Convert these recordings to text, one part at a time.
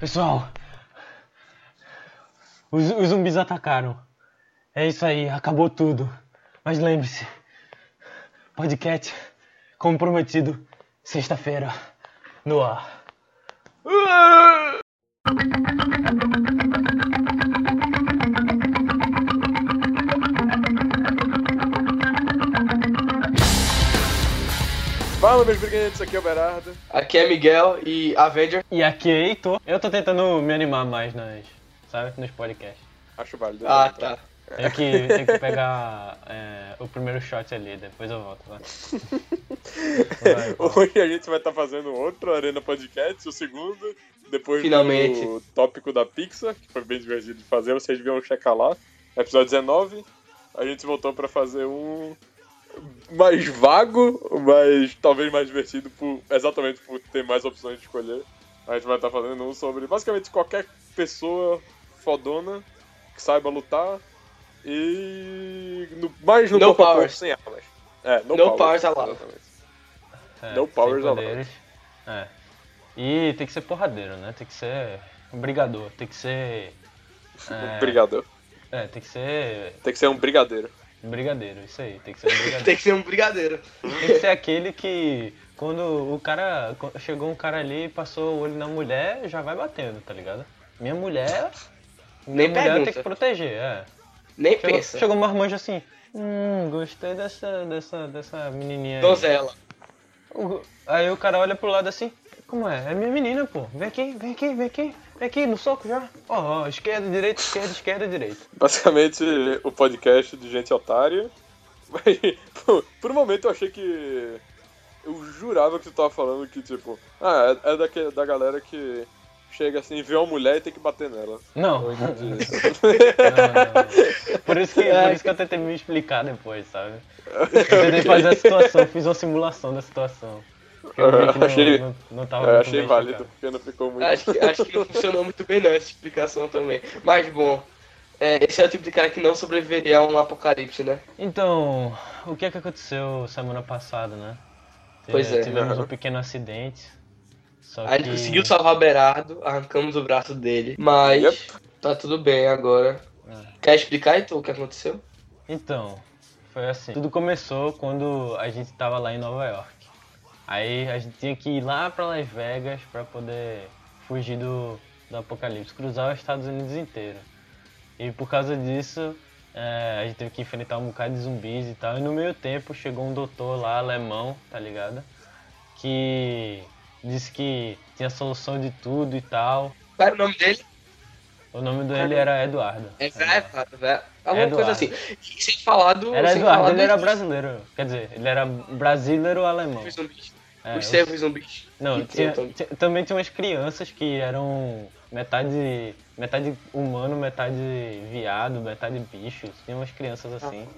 Pessoal, os, os zumbis atacaram. É isso aí, acabou tudo. Mas lembre-se, podcast comprometido, sexta-feira, no ar. Fala, meus brinquedos, aqui é o Berardo. Aqui é Miguel e Avenger. E aqui é Heitor. Eu tô tentando me animar mais nas, sabe, nos podcasts. Acho válido. Ah, tá. Tem que, tem que pegar é, o primeiro shot ali, depois eu volto. Vai. Vai, vai. Hoje a gente vai estar fazendo outro Arena Podcast, o segundo, depois Finalmente. do tópico da Pixar, que foi bem divertido de fazer, vocês deviam checar lá. Episódio 19, a gente voltou pra fazer um mais vago, mas talvez mais divertido, por, exatamente por ter mais opções de escolher. A gente vai estar fazendo um sobre basicamente qualquer pessoa fodona que saiba lutar e no, mais no No corpo a corpo, powers. sem armas. É, no, No powers allowed. exatamente. É, No powers sem allowed. poderes. É. E tem que ser porradeiro, né? Tem que ser um brigador, tem que ser. É, Brigador. é, tem que ser Tem que ser um brigadeiro. Brigadeiro, isso aí, tem que ser um brigadeiro. Tem que ser um brigadeiro. Tem que ser aquele que quando o cara. Chegou um cara ali e passou o olho na mulher, já vai batendo, tá ligado? Minha mulher. Minha Nem mulher pergunta. tem que proteger, é. Nem Chegou, pensa. chegou uma marmanjo assim. Hum, gostei dessa, dessa, dessa menininha aí. Donzela. O- Aí o cara olha pro lado assim, como é? É minha menina, pô. Vem aqui, vem aqui, vem aqui. Vem aqui, no soco já. Ó, ó, esquerda, direita, esquerda, esquerda, direita. Basicamente, o podcast de gente otária. Mas, por, um momento eu achei que. Eu jurava que tu tava falando que, tipo, ah, é, é daque- da galera que chega assim, vê uma mulher e tem que bater nela. Não, não, entendi. não. Por isso, que, por isso que eu tentei me explicar depois, sabe? Eu tentei fazer a situação, fiz uma simulação da situação. Eu não, Achei- não, não tava É, muito achei válido, porque não ficou muito. Acho que, acho que não funcionou muito bem não essa explicação também. Mas bom, é, esse é o tipo de cara que não sobreviveria a um apocalipse, né? Então, o que é que aconteceu semana passada, né? Pois é. Tivemos Aham. um pequeno acidente. Só A gente que... conseguiu salvar Berardo, arrancamos o braço dele, mas Yep. tá tudo bem agora. É. Quer explicar então o que aconteceu? Então, foi assim. Tudo começou quando a gente tava lá em Nova York. Aí a gente tinha que ir lá pra Las Vegas pra poder fugir do, do apocalipse, cruzar os Estados Unidos inteiro. E por causa disso, é, a gente teve que enfrentar um bocado de zumbis e tal. E no meio tempo chegou um doutor lá, alemão, tá ligado? Que disse que tinha solução de tudo e tal. Qual era o nome dele? O nome dele era Eduardo. É velho, velho. Alguma Eduardo. coisa assim. E sem falar do. Era Eduardo, falar ele dos- era brasileiro. Quer dizer, ele era brasileiro alemão. Os zumbis. É, os os- servos zumbis. Não, tinha- tinha- também tinha umas crianças que eram metade, metade humano, metade viado, metade bicho. Tinha umas crianças assim.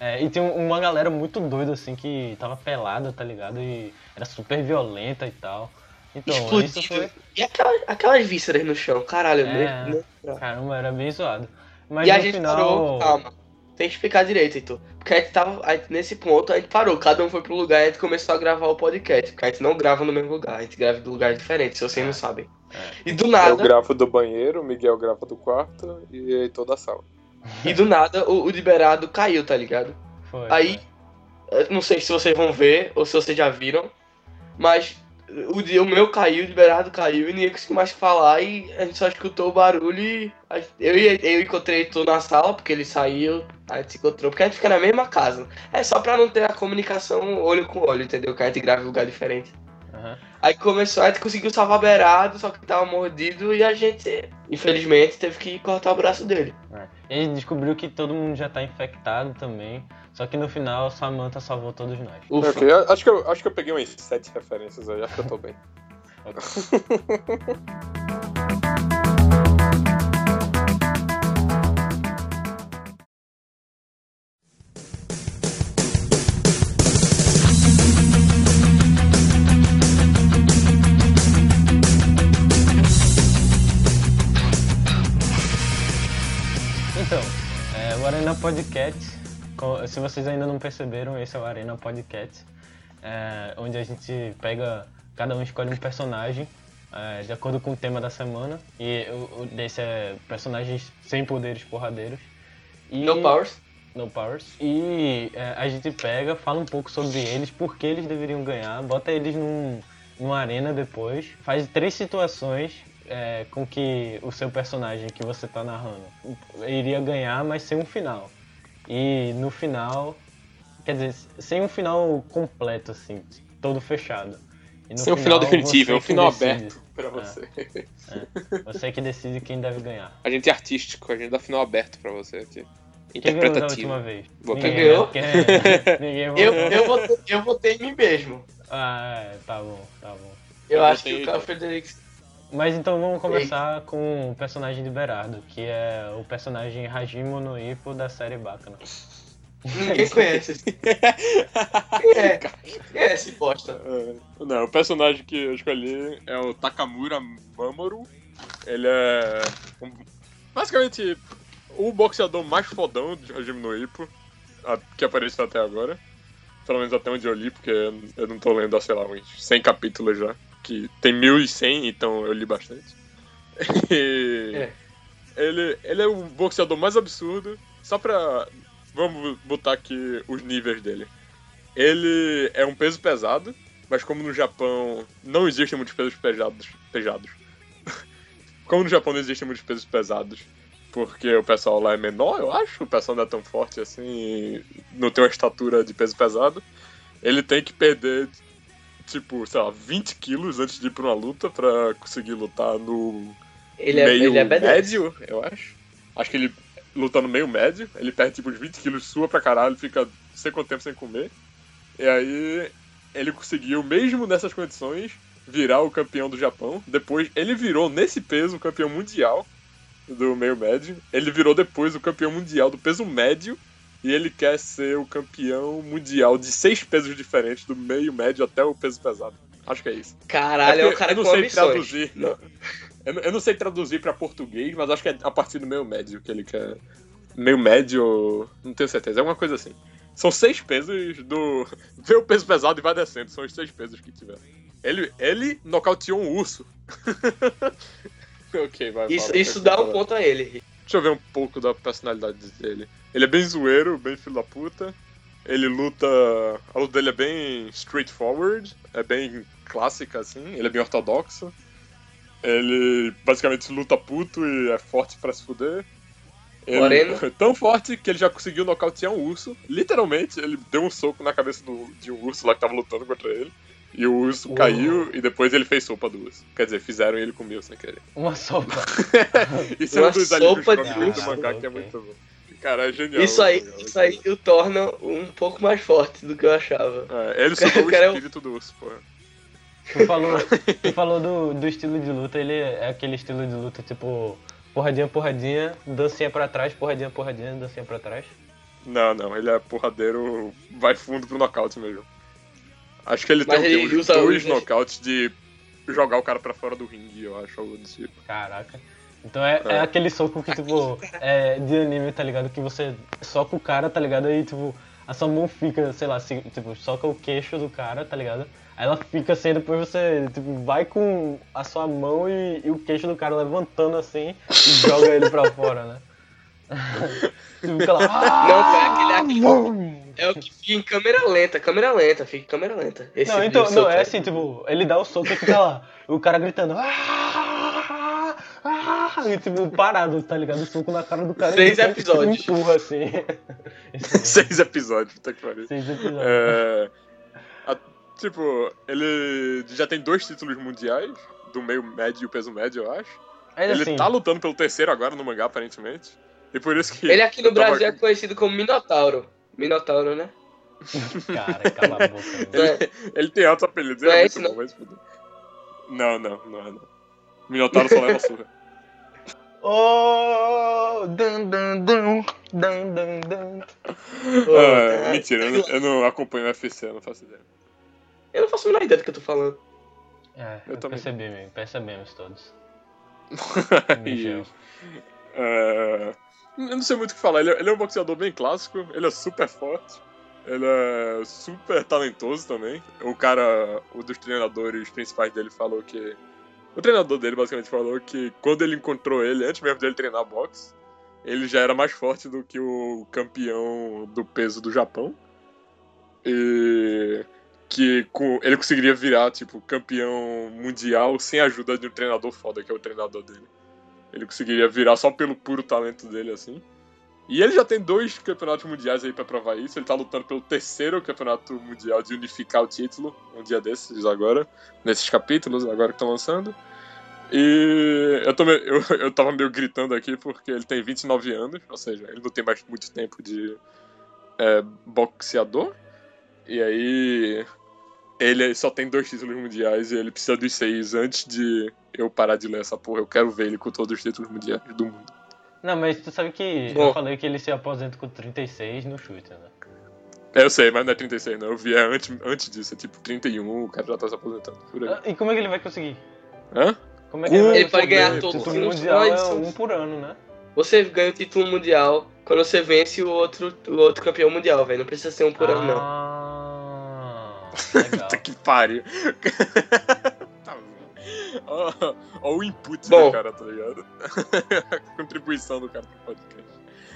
É, e tinha uma galera muito doida assim que tava pelada, tá ligado? E era super violenta e tal. Então, isso foi. E aquelas, aquelas vísceras no chão, caralho, É. nem- Caramba, era bem zoado. Mas E a no gente final. parou, calma. Tem que explicar direito, Heitor. Porque a gente tava. a gente- nesse ponto a gente parou, cada um foi pro lugar e a gente começou a gravar o podcast. Porque a gente não grava no mesmo lugar, a gente grava de lugares diferentes, se vocês não sabem. É. E do Eu nada, gravo do banheiro, o Miguel grava do quarto e toda a sala. e do nada, o, o liberado caiu, tá ligado? Foi, Aí, eu não sei se vocês vão ver ou se vocês já viram, mas o, de- o meu caiu, o liberado caiu e ninguém conseguiu mais falar e a gente só escutou o barulho e eu, eu encontrei tu na sala porque ele saiu, a gente se encontrou, porque a gente fica na mesma casa. É só pra não ter a comunicação olho com olho, entendeu? Que a gente grava em lugar diferente. Aham. Aí começou, a gente conseguiu salvar Berado, só que tava mordido e a gente, infelizmente, teve que cortar o braço dele. É. E a gente descobriu que todo mundo já tá infectado também. Só que no final, Samantha salvou todos nós. Ufa. Ok, eu- acho, que eu, acho que eu peguei umas sete referências aí, acho que eu tô bem. Então, é, o Arena Podcast, se vocês ainda não perceberam, esse é o Arena Podcast, é, onde a gente pega, cada um escolhe um personagem é, de acordo com o tema da semana. E o, desse é personagens sem poderes porradeiros. E, No powers. No Powers. E é, a gente pega, fala um pouco sobre eles, por que eles deveriam ganhar, bota eles num, numa arena depois, faz três situações é, com que o seu personagem que você tá narrando iria ganhar, mas sem um final. E no final, quer dizer, sem um final completo, assim, todo fechado. E no Sem um final definitivo, é um final decide. aberto pra você. É, você que decide quem deve ganhar. A gente é artístico, a gente dá final aberto pra você aqui. Quem ganhou da Interpretativo. última vez? Ninguém, Ninguém Eu, votou. eu, votei, eu votei em mim mesmo. Ah, é, tá bom, tá bom. Eu, Eu acho que o Carl Frederick. Mas então vamos começar com o personagem de Berardo, que é o personagem Hajimo no Ippo da série Bacana. Ninguém conhece. esse- Quem é? Quem é esse bosta? É, Não, o personagem que eu escolhi é o Takamura Mamoru. Ele é um- basicamente o boxeador mais fodão de Hajime no Ippo a- que apareceu até agora. Pelo menos até onde eu li, porque eu não tô lendo há, sei lá, uns 100 capítulos já. Que tem 1100, então eu li bastante. É. ele, ele é o boxeador mais absurdo. Só pra. Vamos botar aqui os níveis dele. Ele é um peso pesado, mas como no Japão não existem muitos pesos pesados. pesados. como no Japão não existem muitos pesos pesados, porque o pessoal lá é menor, eu acho, o pessoal não é tão forte assim, não tem uma estatura de peso pesado, ele tem que perder, tipo, sei lá, 20 quilos antes de ir pra uma luta pra conseguir lutar no Ele é, meio ele é médio, eu acho. Acho que ele luta no meio médio, ele perde tipo uns 20 quilos, sua pra caralho, fica não sei quanto tempo sem comer. E aí ele conseguiu, mesmo nessas condições, virar o campeão do Japão. Depois ele virou nesse peso o campeão mundial do meio médio. Ele virou depois o campeão mundial do peso médio. E ele quer ser o campeão mundial de seis pesos diferentes, do meio médio até o peso pesado. Acho que é isso. Caralho, é um porque cara eu não com sei ambições. traduzir. Não. Eu, não- eu não sei traduzir pra português, mas acho que é a partir do meio médio que ele quer. Meio médio. Não tenho certeza, é alguma coisa assim. São seis pesos do. Vê o peso pesado e vai descendo, são os seis pesos que tiver. Ele, ele nocauteou um urso. ok, vai. Isso, fala, isso dá um fala. ponto a ele. Deixa eu ver um pouco da personalidade dele. Ele é bem zoeiro, bem filho da puta. Ele luta. A luta dele é bem straightforward, é bem clássica assim, ele é bem ortodoxo. Ele basicamente luta puto e é forte pra se fuder. Ele Moreno. é tão forte que ele já conseguiu nocautear um urso. Literalmente, ele deu um soco na cabeça do- de um urso lá que tava lutando contra ele. E o urso Uou. caiu e depois ele fez sopa do urso. Quer dizer, fizeram ele comeu sem querer. Uma sopa. Isso é Uma um dos sopa de do urso. mangá que é muito bom. Cara, é genial. Isso aí, é isso aí o torna um pouco mais forte do que eu achava. É, ele soltou o Cara, é um- espírito do urso, porra. Tu falou, tu falou do, do estilo de luta, ele é aquele estilo de luta tipo porradinha, porradinha, dancinha pra trás, porradinha, porradinha, dancinha pra trás. Não, não, ele é porradeiro, vai fundo pro nocaute mesmo. Acho que ele Mas tem ele uns dois os- nocautes de jogar o cara pra fora do ringue, eu acho, algo do tipo. Caraca. Então é, é É. aquele soco que, tipo, é de anime, tá ligado? Que você soca o cara, tá ligado? Aí, tipo, a sua mão fica, sei lá, se- tipo, soca o queixo do cara, tá ligado? Aí ela fica assim, depois você, tipo, vai com a sua mão e, e o queixo do cara levantando assim e joga ele pra fora, né? tipo, fica lá. Não, cara, aquele- aquele- Vum! É o que fica em câmera lenta, câmera lenta, fica em câmera lenta. Esse Não, então, não, soco. é assim, tipo, ele dá o soco e fica lá, o cara gritando, "Ah! Ah!" e tipo, parado, tá ligado? O soco na cara do cara Seis episódios. empurra assim. Seis episódios, puta que pariu. Seis episódios. É, a- tipo, ele já tem dois títulos mundiais, do meio médio e o peso médio, eu acho. Mas ele assim, tá lutando pelo terceiro agora no mangá, aparentemente. E por isso que. Ele aqui no eu tava- Brasil é conhecido como Minotauro. Minotauro, né? cara, cala a boca. Não é? Ele tem altos apelidos, ele Não é é muito esse, bom, não? mas foda. Não, não, não é não. Minotauro só leva surra. Oh, dun, dun, dun, dun, dun, dun. Ô, Ah, tá. mentira, eu não, eu não acompanho o UFC, eu não faço ideia. Eu não faço a menor ideia do que eu tô falando. É, Eu eu também. percebi, percebemos todos. É, eu não sei muito o que falar, ele é, ele é um boxeador bem clássico, ele é super forte, ele é super talentoso também. O cara, um dos treinadores principais dele falou que O treinador dele basicamente falou que quando ele encontrou ele, antes mesmo dele treinar boxe, ele já era mais forte do que o campeão do peso do Japão. E que com, ele conseguiria virar, tipo, campeão mundial sem a ajuda de um treinador foda, que é o treinador dele. Ele conseguiria virar só pelo puro talento dele, assim. E ele já tem dois campeonatos mundiais aí pra provar isso. Ele tá lutando pelo terceiro campeonato mundial de unificar o título, um dia desses agora, nesses capítulos agora que estão lançando. E eu, meio, eu, eu tava meio gritando aqui porque ele tem 29 anos, ou seja, ele não tem mais muito tempo de é, boxeador. E aí ele só tem dois títulos mundiais e ele precisa dos seis antes de eu parar de ler essa porra. Eu quero ver ele com todos os títulos mundiais do mundo. Não, mas tu sabe que Bom. eu falei que ele se aposenta com 36 no chute, né? É, eu sei, mas não é 36 não. Eu vi é antes, antes disso, é tipo 31, o cara já tá se aposentando. Por aí. Ah, E como é que ele vai conseguir? Hã? Como é que ele vai Ele pode conseguir? ganhar todos os mundial é um por ano, né? Você ganha o título mundial quando você vence o outro, o outro campeão mundial, velho. Não precisa ser um por ano, não. Ah. Puta que pariu. ó o input Bom. do cara, tá ligado? A contribuição do cara pro podcast.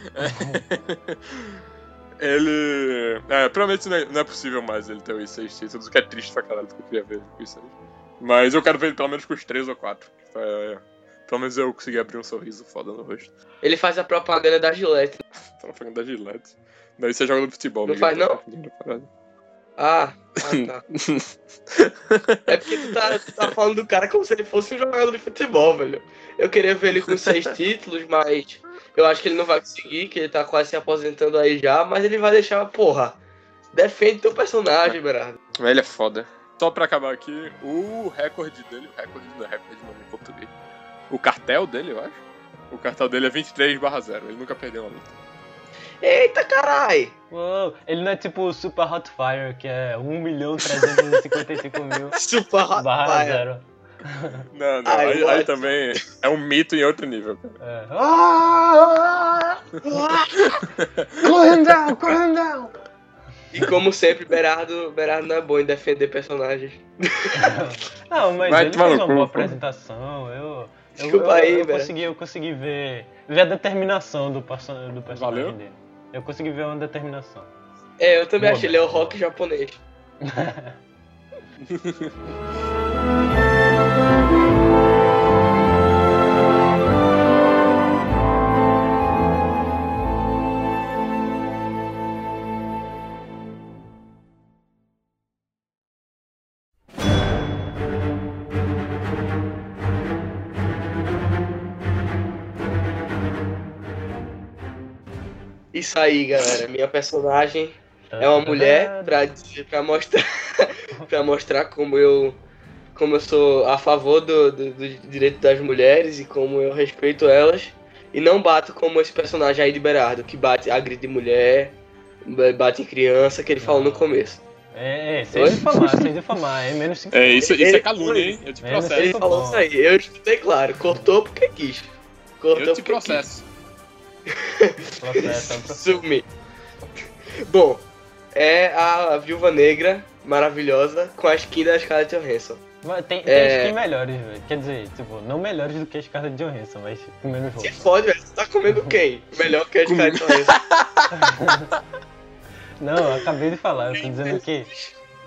ele. É, provavelmente não é, não é possível mais ele ter os seis títulos, o que é triste pra caralho, porque eu queria ver ele com os seis. Mas eu quero ver ele pelo menos com os três ou quatro. É, pelo menos eu consegui abrir um sorriso foda no rosto. Ele faz a propaganda da Gillette. Falando da Gillette. Daí você joga no futebol, Não faz, tá não? Ah, ah, tá. É porque tu tá, tu tá falando do cara como se ele fosse um jogador de futebol, velho. Eu queria ver ele com seis títulos, mas eu acho que ele não vai conseguir, que ele tá quase se aposentando aí já, mas ele vai deixar, porra. Defende teu personagem, Berardo. Ele é foda. Só pra acabar aqui, o recorde dele, o recorde não é recorde não em português. O cartel dele, eu acho. O cartel dele é 23 0. Ele nunca perdeu uma luta. Eita carai! Uou, ele não é tipo o Super Hot Fire, que é 1 milhão 355 mil Super hot barra fire. zero. Não, não. Aí, aí também é um mito em outro nível. É. Ah! Down, cool him down! E como sempre, Berardo, Berardo não é bom em defender personagens. Não, mas Vai ele fez uma boa apresentação. Eu, eu, Desculpa eu, aí, eu velho. consegui, eu consegui ver, ver a determinação do, do personagem Valeu? dele. Eu consegui ver uma determinação. É, eu também Boa, achei ele é o rock japonês. Isso aí, galera. Minha personagem é uma mulher pra, dizer- pra mostrar para mostrar como eu como eu sou a favor do, do, do direito das mulheres e como eu respeito elas e não bato como esse personagem aí de Berardo que bate agride mulher bate em criança que ele falou no começo É, é, sem Oi? difamar, sem difamar. É menos 5 É, isso, isso é calúnia, hein? Eu te Menos processo. ele falou isso aí eu escutei claro cortou porque quis cortou Eu te processo. quis processo. Sumi bom é a Viúva Negra maravilhosa com a skin da Scarlett Johansson tem, tem É. skin melhores, velho. Quer dizer, tipo, não melhores do que a Scarlett Johansson, mas com menos roupa. fode, velho. Você tá comendo quem? Melhor que a Scarlett Johansson. Não, eu acabei de falar, eu tô dizendo que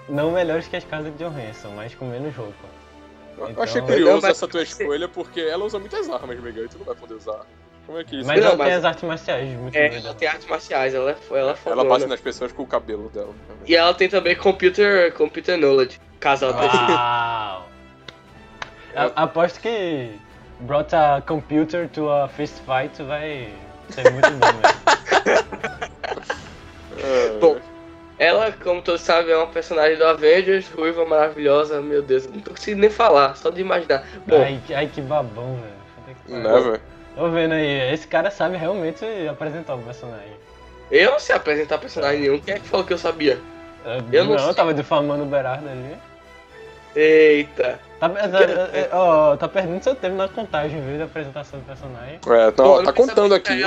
não melhores que a Scarlett Johansson, mas com menos roupa. Eu Então- achei curioso Não, mas- essa tua escolha, porque ela usa muitas armas, Miguel, e tu não vai poder usar. Como é que isso? Mas Não, ela mas- tem as artes marciais muito É, ela tem artes marciais, ela é, ela é Ela bate nas pessoas com o cabelo dela. E ela tem também computer, computer knowledge, caso ela precise. Uau! A- Aposto que brought a computer to a fist fight vai ser muito bom mesmo. É, Bom, Ela, como todos sabem, é uma personagem do Avengers, ruiva, maravilhosa, meu Deus, não tô conseguindo nem falar, só de imaginar. Bom, Ai, que- ai, que babão, velho. Pariu. Né, velho? Tô vendo aí, esse cara sabe realmente apresentar o personagem. eu não sei apresentar personagem nenhum, quem é que falou que eu sabia? Eu, Eu não não, sei. tava difamando o Berardo ali. Eita. Tá, tá, ó, tá perdendo seu tempo na contagem, viu, da apresentação do personagem. É, tá, eu tá preciso contando aqui.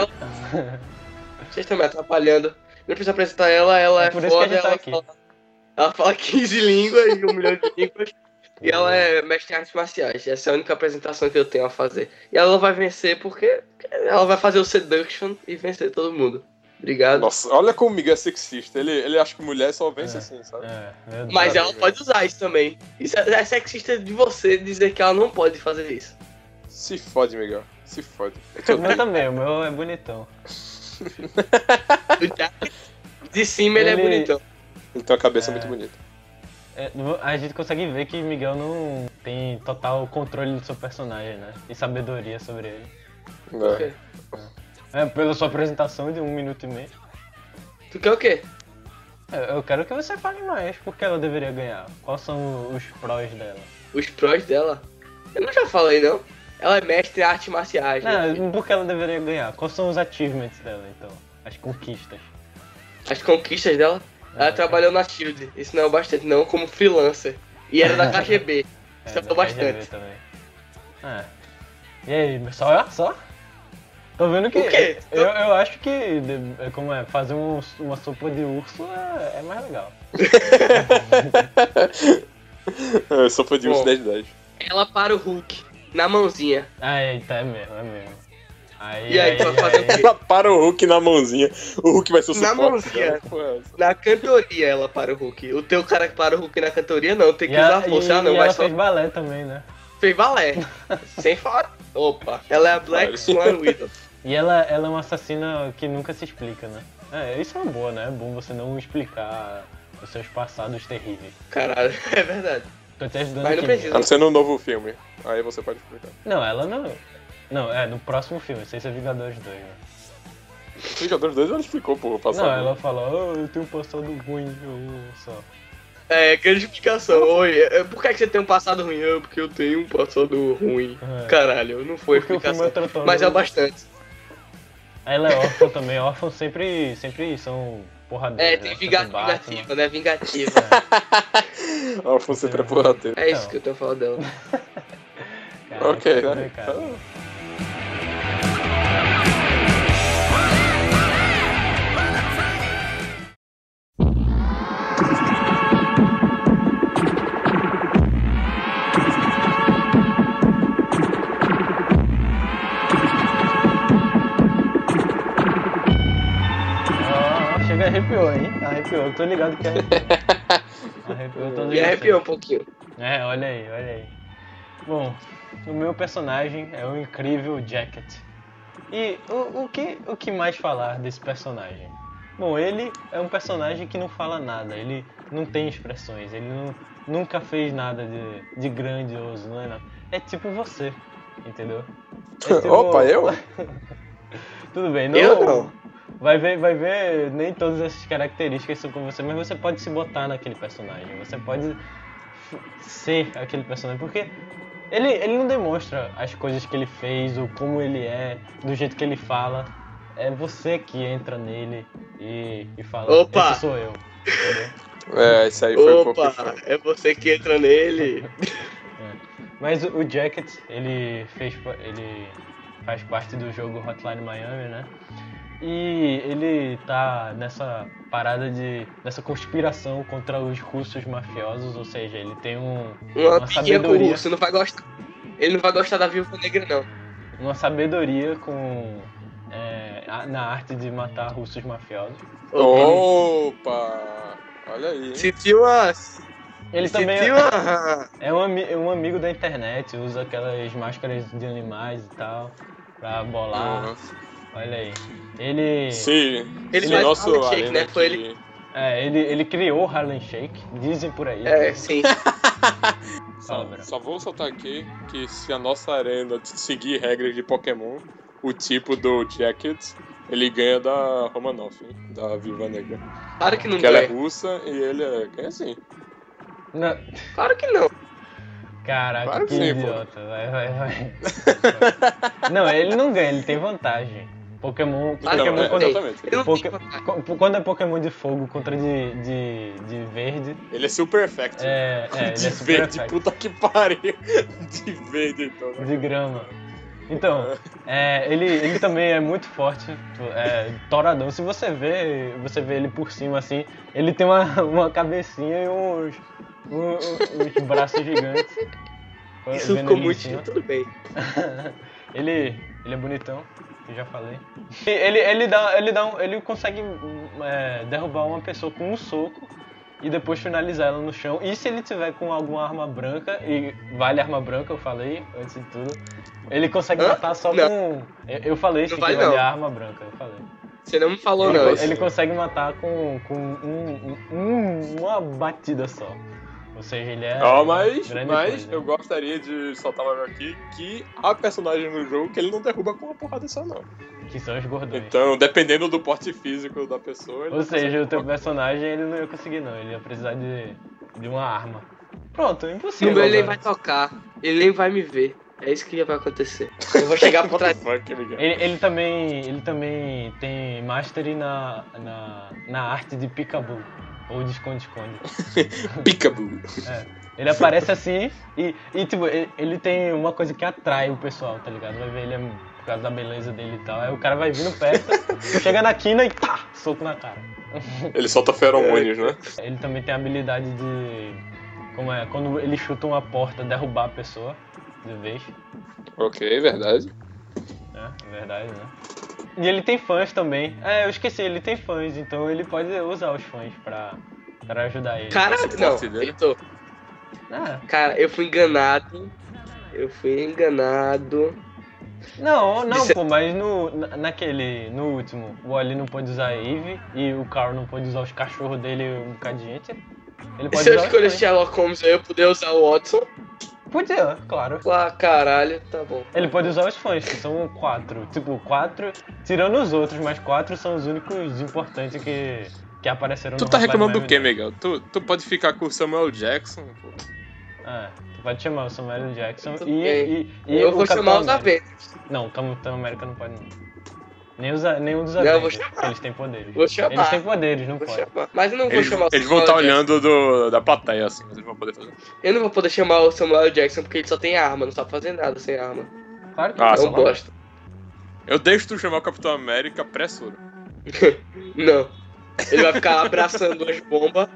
Vocês estão me atrapalhando. Não precisa apresentar ela, ela É é, por isso que a foda, gente tá ela, aqui. fala, ela fala 15 línguas e um milhão de línguas. E ela é mestre em artes marciais. Essa é a única apresentação que eu tenho a fazer. E ela vai vencer porque ela vai fazer o seduction e vencer todo mundo. Obrigado. Nossa, olha como o Miguel é sexista. Ele, ele acha que mulher só vence É. assim, sabe? É, Deus. Mas ela pode usar isso também. Isso é é sexista de você dizer que ela não pode fazer isso. Se fode, Miguel. Se fode. O meu também, o meu é bonitão. De cima ele, Ele- é bonitão. Ele tem uma cabeça É. muito bonita. É, a gente consegue ver que Miguel não tem total controle do seu personagem, né? E sabedoria sobre ele. Por É. quê? É, pela sua apresentação de um minuto e meio. Tu quer o quê? É, Eu quero que você fale mais, porque ela deveria ganhar. Quais são os prós dela? Os prós dela? Eu não já falei, não. Ela é mestre em artes marciais. né? Não, por que ela deveria ganhar? Quais são os achievements dela, então? As conquistas. As conquistas dela. Ela É, trabalhou na Shield. Isso não é o bastante, não, como freelancer. E era da KGB. É, Isso é da bastante. KGB também. É. E aí, só? Só? Tô vendo que. O quê? Eu, eu acho que. é Como é? Fazer um- uma sopa de urso é, é mais legal. É, sopa de uns Bom. 10 10. Ela para o Hulk. Na mãozinha. Ah, eita, é mesmo, é mesmo. Aí, E aí, tu vai fazer o quê? Ela para o Hulk na mãozinha. O Hulk vai ser o Na mãozinha. é essa. Na cantoria ela para o Hulk. O teu cara que para o Hulk na cantoria não, tem que E usar ela, força. e, Ah, não, e vai ela só. fez balé também, né? Fez balé. Sem fora. Opa. Ela é a Black. Swan Widow. E ela, ela é uma assassina que nunca se explica, né? É, isso é uma boa, né? É bom você não explicar os seus passados terríveis. Caralho, é verdade. Tô te ajudando Mas não aqui, precisa. A não ser no novo filme. Aí você pode explicar. Não, ela não. Não, é no próximo filme, sei se é Vingadores 2, né? Vingadores 2 ela explicou, pô, passado. Não, ela fala, oh, eu tenho um passado ruim, eu só. É, grande explicação. Oi, é, por que, que você tem um passado ruim? Eu, porque eu tenho um passado ruim. É. Caralho, não foi Porque explicação. é tratado. Mas é bastante. Ela é órfã também, órfãos sempre, sempre são porradeiros. É, né? tem vinga- Batman. vingativa, né? Vingativa. Ela foi sempre a porra dele. É isso que eu tô falando. Caraca, Ok, né? complicado. Chega arrepiou, hein? Arrepiou, eu tô ligado que arrepiou. Arrepiou todo Me arrepiou um pouquinho. É, olha aí, olha aí. Bom, o meu personagem é o incrível Jacket. E o, o, que, o que mais falar desse personagem? Bom, ele é um personagem que não fala nada, ele não tem expressões, ele não, nunca fez nada de, de grandioso, não é nada. É tipo você, entendeu? É tipo- Opa, eu? Tudo bem, não. Eu não. Vai ver, vai ver, nem todas essas características são com você, mas você pode se botar naquele personagem, você pode ser aquele personagem, porque ele, ele não demonstra as coisas que ele fez ou como ele é, do jeito que ele fala. É você que entra nele e, e fala, Opa! esse sou eu. Entendeu? É, isso aí foi um pouco. Opa, é você que entra nele. Mas o, o Jacket, ele fez ele faz parte do jogo Hotline Miami, né? E ele tá nessa parada de nessa conspiração contra os russos mafiosos, ou seja, ele tem um, Uma uma piquinha com o sabedoria, russo, não vai gostar. Ele não vai gostar da viúva negra, não. uma sabedoria com é, na arte de matar russos mafiosos. Opa! Olha aí. Sentiu uma. Ele também sentiu é, é um, é um amigo da internet, usa aquelas máscaras de animais e tal pra bolar. Uhum. Olha aí. Ele Se, Ele faz nosso Harlem Shake, né? Foi aqui- É, ele, ele criou o Harlem Shake, dizem por aí. É, sim. Só, só vou soltar aqui que se a nossa arena seguir regras de Pokémon, o tipo do Jacket, ele ganha da Romanoff, hein? da Viva Negra. Claro que não Porque ela é ganha. russa e ele é. Ganha sim. Não, Claro que não. caraca, Claro que que sim, idiota. Vai, vai, vai. não, ele não ganha, ele tem vantagem. Pokémon. Claro Pokémon Não, é, quando, exatamente. Ele não Poké- quando é Pokémon de fogo contra de, de, de verde, Ele é super effective. é, é, ele é de super verde, effective. puta que pariu. De verde, então. né? de grama. Então, é, ele, ele também é muito forte, é, toradão. Se você vê, você vê ele por cima assim, ele tem uma, uma cabecinha e uns, o- os braços gigantes. Isso ficou muito. Tudo bem. ele, ele é bonitão, eu já falei. Ele, ele, dá, ele, dá um, ele consegue é, derrubar uma pessoa com um soco e depois finalizar ela no chão. E se ele tiver com alguma arma branca, e vale arma branca, eu falei antes de tudo, ele consegue Hã? matar só Não. com. Eu, eu falei Não sim, que vale arma branca, eu falei. Você não me falou, Ele, não. isso. ele consegue matar com, com um- um- uma batida só. Ou seja, ele é. Ó, mas, mas coisa. eu gostaria de soltar logo aqui que há personagens no jogo que ele não derruba com uma porrada só, não. Que são os gordões. Então, dependendo do porte físico da pessoa. Ou não seja, o teu personagem ele não ia conseguir não, ele ia precisar de, de uma arma. Pronto, No impossível. meu ele vai tocar. Ele nem vai me ver. É isso que vai acontecer. Eu vou chegar por trás. Ele, ele também, ele também tem mastery na, na, na arte de peekaboo, ou de esconde-esconde. Peekaboo. Ele aparece assim e, e tipo, ele, ele tem uma coisa que atrai o pessoal, tá ligado? Vai ver ele é por causa da beleza dele e tal. Aí o cara vai vindo perto, chega na quina e pá, soco na cara. Ele solta feromônios, né? Ele também tem a habilidade de. Como é? Quando ele chuta uma porta, derrubar a pessoa de vez. Ok, verdade. É verdade, né? E ele tem fãs também. É, eu esqueci, ele tem fãs, então ele pode usar os fãs pra, pra ajudar ele. Caralho, não. Dele. Heitor, Ah, Cara, eu fui enganado. Eu fui enganado. não, não, é- pô, mas no, na- naquele, no último, o Ali não pode usar a Eve e o Carl não pode usar os cachorros dele um bocado de gente. Ele pode Se eu escolher. Sherlock Holmes, eu ia poder usar o Watson. Podia, claro. Ah, caralho, tá bom. Ele pode usar os fãs, que são quatro. Tipo, quatro, tirando os outros, mas quatro são os únicos importantes que, que apareceram Tu no tá reclamando do 2. Miguel? Tu, tu pode ficar com o Samuel Jackson, pô. É, tu pode chamar o Samuel Jackson e, e, e eu o vou Capitão chamar os América. Avengers. Não, o Capitão América não pode não. Nem os, nenhum dos vou porque eles têm poderes. Vou chamar. Eles têm poderes, não Vou pode. chamar. Mas eu não vou Eles, chamar o eles vão estar Jackson. olhando do, da plateia, assim, mas eles vão poder fazer. Eu não vou poder chamar o Samuel Jackson porque ele só tem arma, não sabe fazer nada sem arma. Claro que Ah, não. bosta. Eu deixo tu chamar o Capitão América pré-soro. Não. Ele vai ficar abraçando as bombas.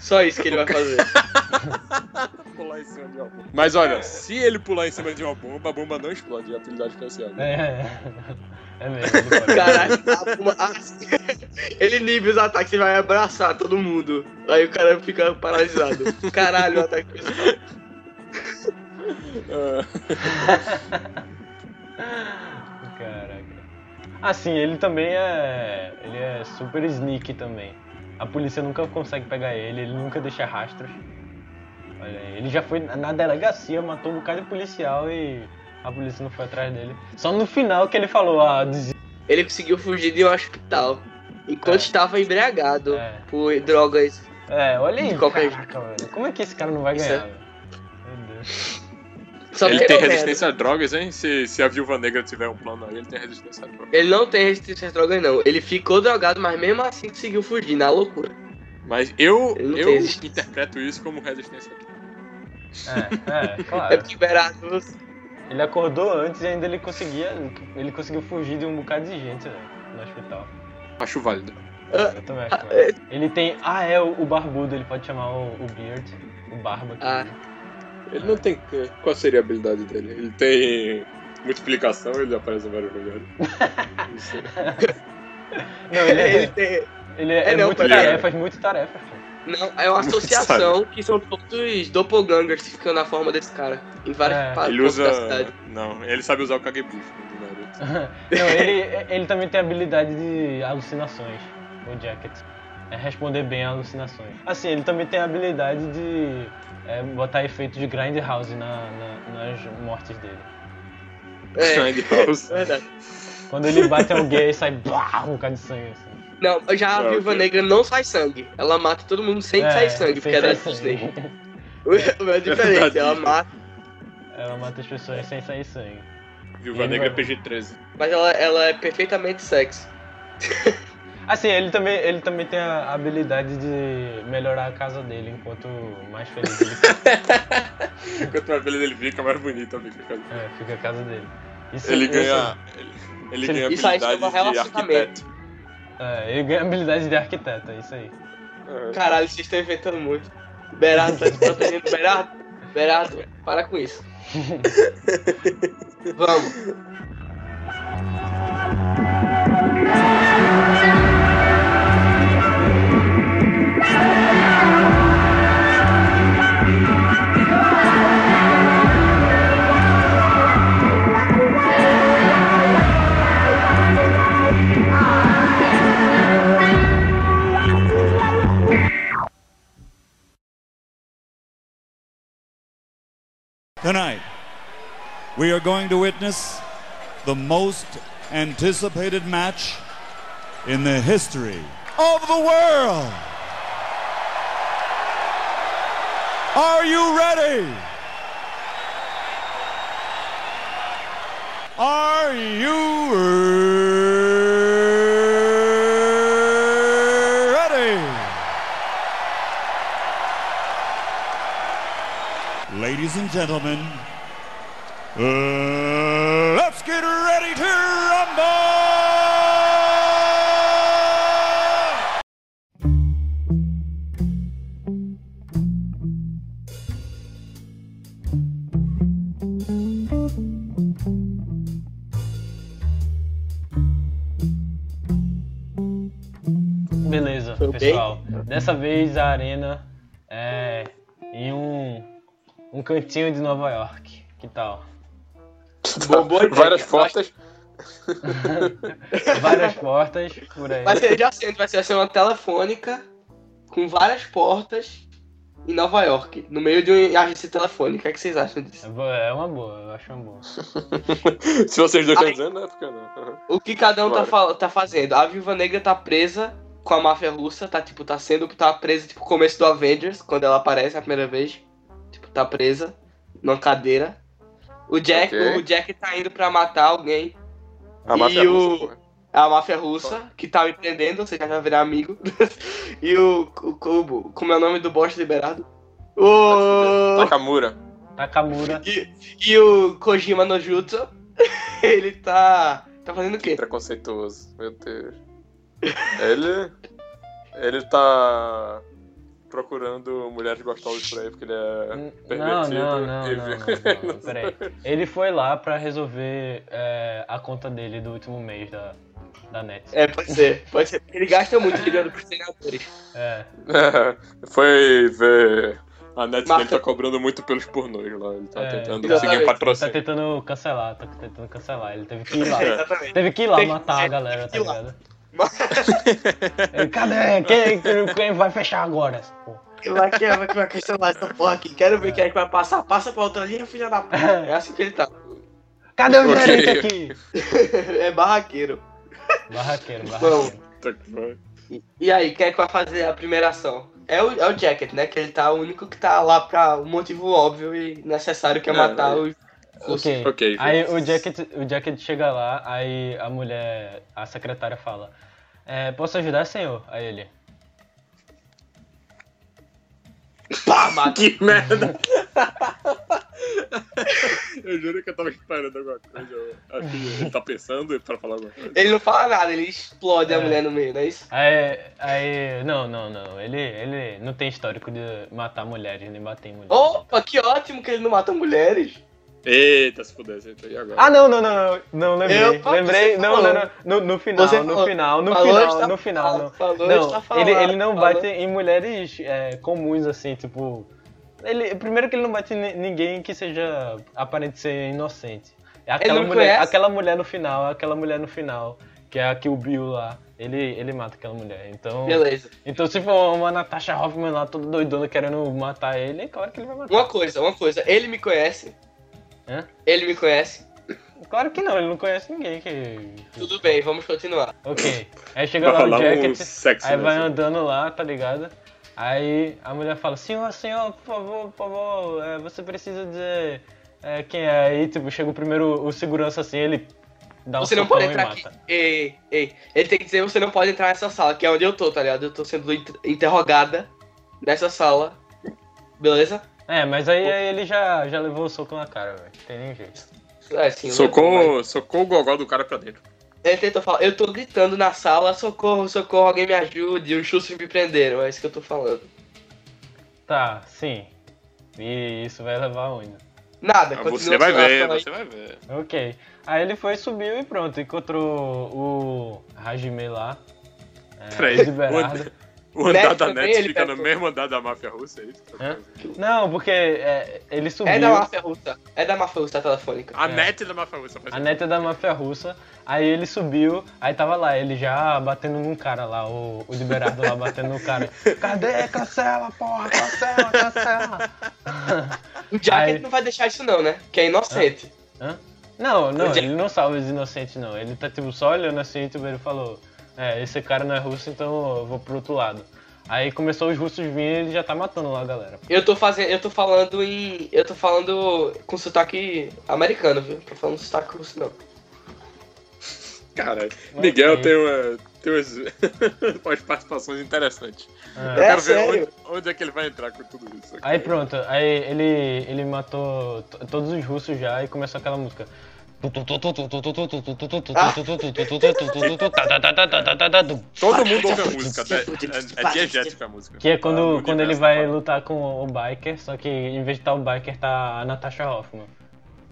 Só isso que ele vai fazer. Pular em cima de uma bomba. Mas olha, se ele pular em cima de uma bomba, a bomba não explode, é a habilidade especial. É, é, é mesmo. Caralho, ah, ele inibe os ataques, ele vai abraçar todo mundo. Aí o cara fica paralisado. Caralho, o ataque pessoal. Ah, Caraca. Assim, ele também é. Ele é super sneaky também. A polícia nunca consegue pegar ele, ele nunca deixa rastros. Olha aí, ele já foi na delegacia, matou um bocado de policial e a polícia não foi atrás dele. Só no final que ele falou, ah, Ele conseguiu fugir de um hospital. Enquanto É. estava embriagado É. por drogas. É, olha aí, qualquer caraca, velho. Como é que esse cara não vai Isso ganhar, é-? Meu Deus. Só ele tem resistência a drogas, hein? Se, se a viúva negra tiver um plano aí, ele tem resistência a drogas. Ele não tem resistência às drogas, não. Ele ficou drogado, mas mesmo assim conseguiu fugir, na loucura. Mas eu, eu interpreto isso como resistência a drogas. É, é, É claro. liberado. Ele acordou antes e ainda ele conseguia. Ele conseguiu fugir de um bocado de gente, velho, no hospital. Acho válido. Eu também acho. Ah, é- Ele tem. Ah, é, o, o barbudo, ele pode chamar o, o Beard, o Barba. Ah. Ele não tem. Qual seria a habilidade dele? Ele tem multiplicação, ele aparece em vários lugares. Isso. Não, ele é, Ele tem. ele é, é, é não, muito pode- tarefas, muito tarefas. Não, é uma associação que são todos doppelgangers que ficam na forma desse cara. Em várias É. partes Ele usa. da cidade. Não, ele sabe usar o Kagebushi do Naruto. Não, ele, ele também tem habilidade de alucinações, o Jacket. É responder bem a alucinações. Assim, ele também tem a habilidade de é, botar efeito de Grindhouse na, na, nas mortes dele. É, Grindhouse. verdade. Quando ele bate alguém, sai blá, um bocado de sangue assim. Não, já a Viúva. Negra não sai sangue. Ela mata todo mundo sem É, sair sangue, porque é da Disney. é diferente, ela mata, Ela mata as pessoas sem sair sangue. Viúva Negra vai- PG-13. mas ela, ela é perfeitamente sexy. Assim, ele também, ele também tem a habilidade de melhorar a casa dele enquanto mais feliz ele fica. Quanto mais beleza ele fica, mais bonita fica. a casa. É, fica a casa dele. Isso- Ele isso- ganha. Ele, ele ele- ganha Isso habilidade chama de relacionamento. arquiteto. É, ele ganha habilidade de arquiteto, é isso aí. É. Caralho, vocês estão inventando muito. Berardo tá te protegendo. Berardo, Berardo, para com isso. Vamos. We are going to witness the most anticipated match in the history of the world. Are you ready? Are you ready? Ladies and gentlemen, let's get ready to rumble! Beleza, Foi bem? pessoal. Dessa vez a arena é em um, um cantinho de Nova York. Que tal? Boa, boa ideia. Várias portas. Várias portas por aí. Vai ser, já sei, vai ser, uma telefônica com várias portas em Nova York, no meio de uma agência telefônica. O que, é vocês acham disso? É É uma boa, eu acho uma boa. Se vocês dois estão dizendo, né? Porque não. O que cada um tá, tá fazendo? A Viúva Negra tá presa com a máfia russa, tá tipo, tá sendo tá presa tipo começo do Avengers, quando ela aparece a primeira vez. Tipo, tá presa numa cadeira. O Jack, Ok. o Jack tá indo pra matar alguém. A E máfia o- russa, pô. A máfia russa, que tá me prendendo, você já vai virar amigo. e o, o, o- Como é o nome do bosta liberado? O. Takamura. Takamura. E, e o Kojima no Jutsu, ele tá. Tá fazendo o Que quê? preconceituoso. Meu Deus. Ele. Ele tá. Procurando mulheres gostosas por aí, porque ele é. Não, pervertido não, não, não, não, não, peraí. Ele foi lá pra resolver é, a conta dele do último mês da, da net. É, pode ser, pode ser. Ele gasta muito dinheiro pros treinadores. É, Foi ver. A net Marca- dele tá cobrando muito pelos pornôs lá. Ele tá É, tentando conseguir tá patrocínio. tentando cancelar, tá tentando cancelar. Ele teve que ir lá. Exatamente. Teve que ir lá Tem que- matar a galera, tá ligado? Cadê? Quem, quem- vai fechar agora? essa porra? Vai que vai, vai cancelar essa porra aqui. Quero ver quem é que vai passar. Passa pra outra linha, filha da puta. É assim que ele tá. Cadê o gerente aqui? é barraqueiro. Barraqueiro, barraqueiro. Que vai. E, e aí, quem é que vai fazer a primeira ação? É o, é o Jacket, né? Que ele tá o único que tá lá pra um motivo óbvio e necessário que é É, matar é. os. Ok. Ok, Aí o Jacket, o Jacket chega lá, aí a mulher, a secretária fala: é, Posso ajudar, senhor? Aí ele. Pá, mata. Que merda! eu juro que eu tava esperando alguma coisa. Eu ele tá pensando pra falar alguma coisa. Ele não fala nada, ele explode a É. mulher no meio, não é isso? Aí, aí. Não, não, não. Ele, ele não tem histórico de matar mulheres, nem bater em mulheres. Opa, que ótimo que ele não mata mulheres. Eita, se pudesse, então, e agora? Ah, não, não, não, não, não, lembrei. Eu- lembrei, não, não, não, no, no final, Você no falou. final, no Falou, final, está no final, não. Falou, Não, falando, ele, ele não falou. bate em mulheres é, comuns, assim, tipo. Ele, primeiro que ele não bate em ni- ninguém que seja aparente ser inocente. É aquela não mulher, conhece? aquela mulher no final, aquela mulher no final, que é a que o Bill lá, ele, ele mata aquela mulher. Então, Beleza. então se for uma Natasha Hoffman lá, toda doidona querendo matar ele, é claro que ele vai matar. Uma coisa, uma coisa. Ele me conhece. Hã? Ele me conhece. Claro que não, ele não conhece ninguém que. Tudo bem, vamos continuar. Ok. Aí chega lá o um Jacket, aí vai andando lá, tá ligado? Aí a mulher fala, senhor, senhor, por favor, por favor, é, você precisa dizer é, quem é. Aí, tipo, chega o primeiro, o segurança assim, ele dá um Você não pode entrar aqui. Ei, ei. Ele tem que dizer você não pode entrar nessa sala, que é onde eu tô, tá ligado? Eu tô sendo inter- interrogada nessa sala. Beleza? É, mas aí, aí ele já, já levou o soco na cara, velho. Tem nem jeito. É, sim. eu Socou, socou o gogó do cara pra dentro. Ele tentou falar, eu tô gritando na sala, socorro, socorro, alguém me ajude, os chutes me prenderam, é isso que eu tô falando. Tá, sim. E isso vai levar aonde? Nada, Ah, Você vai ver, você vai ver. Ok. Aí ele foi, subiu e pronto. Encontrou o Hajime lá. É, Peraí, o. O andar Net da também, Net fica no mesmo andar da máfia russa, é isso? Hã? Não, porque é, ele subiu. É da máfia russa. É da máfia russa telefônica. A É. Net da máfia russa A neta é da máfia russa. Aí ele subiu, aí tava lá, ele já batendo num cara lá, o, o Liberardo lá batendo no cara. Cadê? Cancela, porra, cancela, cancela. O Jacket Aí- não vai deixar isso não, né? Que é inocente. Hã? Não, não, O Jack- ele não salva os inocentes não. Ele tá tipo só olhando assim e tipo, ele falou, é, esse cara não é russo, então eu vou pro outro lado. Aí começou os russos virem e ele já tá matando lá a galera. Eu tô fazendo. Eu tô falando em. Eu tô falando com sotaque americano, viu? Tô falando sotaque russo não. Cara, Miguel Ok. tem, uma, tem umas, umas participações interessantes. É. Eu É, quero ver sério? onde, onde é que ele vai entrar com tudo isso. aqui. Aí pronto, aí ele, ele matou todos os russos já e começou aquela música. Todo mundo ouve a música, né? é, é diegética a música. Que é Ah, quando, no quando ele vai lutar com o Biker, só que em vez de estar o Biker tá a Natasha Hoffman.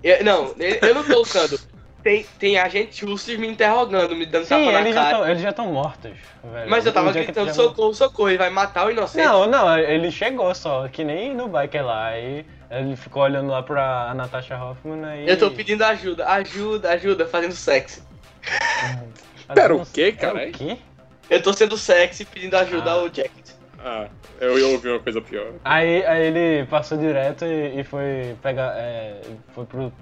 Eu- não, eu eu não tô lutando. Tem, tem agentes russos me interrogando, me dando Sim, tapa na eles já, cara. tão, eles já estão mortos. velho. Mas eu tava gritando já socorro, socorro, ele vai matar o inocente. Não, não, ele chegou só, que nem no biker lá. Aí ele ficou olhando lá pra Natasha Hoffman aí. Eu tô pedindo ajuda, ajuda, ajuda, fazendo sexy. Pera, o quê, é caralho? O quê? Eu tô sendo sexy pedindo ajuda Ah. ao Jacket. Ah, eu ia ouvir uma coisa pior. Aí, aí ele passou direto e, e foi pegar. É, foi pro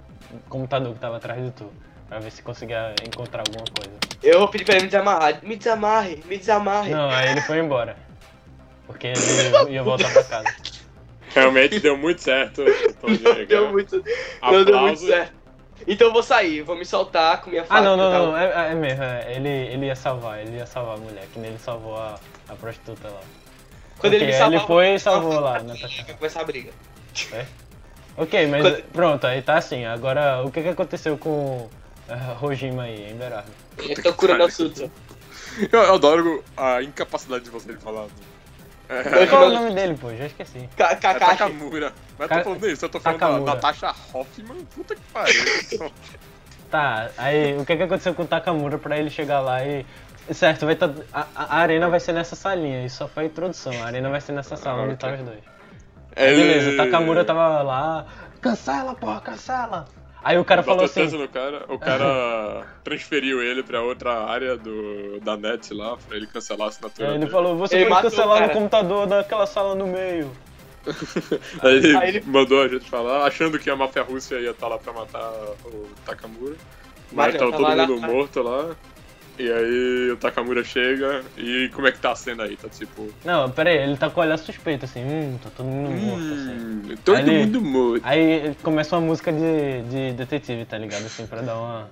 computador que tava atrás de tu. Pra ver se conseguia encontrar alguma coisa. Eu vou pedir pra ele me desamarrar. Me desamarre, me desamarre. Não, aí ele foi embora. Porque ele ia voltar pra casa. Realmente deu muito certo. Não deu muito, não deu muito Aplausos. certo. Então eu vou sair, vou me soltar com minha faca. Ah, não, não, não, é, é mesmo. é, ele, ele ia salvar, ele ia salvar a mulher, que nem ele salvou a, a prostituta lá. Quando Ok, ele me aí salvar, ele foi e salvou lá, né, Vai começar a briga. Ok, mas Quando- pronto, aí tá assim. Agora, o que que aconteceu com Rojima aí, em Berardo? Eu tô curando o Sutsu. Eu, eu adoro a incapacidade de você de falar. É, Eu- Qual é o nome dele, pô? Já esqueci. Ka- é Kakashi. Takamura. Mas eu Ka- tô falando isso, eu tô falando Takamura. da Natasha Hoffman. Puta que pariu. Tá, aí o que que aconteceu com o Takamura pra ele chegar lá e. Certo, vai tá, a, a arena vai ser nessa salinha, isso só foi a introdução. A arena vai ser nessa sala Ah, onde ok. tá os dois. É, Aí beleza, o Takamura tava lá. Cancela, porra, cancela! Aí o cara Bateu falou assim. no cara, o cara transferiu ele pra outra área do, da net lá, pra ele cancelar a assinatura. Aí ele dele. falou, você Ele pode o cancelar no cara. computador daquela sala no meio. Aí ele, Aí ele- mandou a gente falar, achando que a máfia russa ia estar lá pra matar o Takamura. Mas, Mas tava não, todo lá mundo na- morto lá. E aí o Takamura chega e como é que tá a cena aí? Tá tipo. Não, pera aí, ele tá com o olhar suspeito assim, hum, tá todo mundo morto assim. Hum, todo Aí ele- mundo morto. Aí começa uma música de, de detetive, tá ligado? Assim, pra dar uma.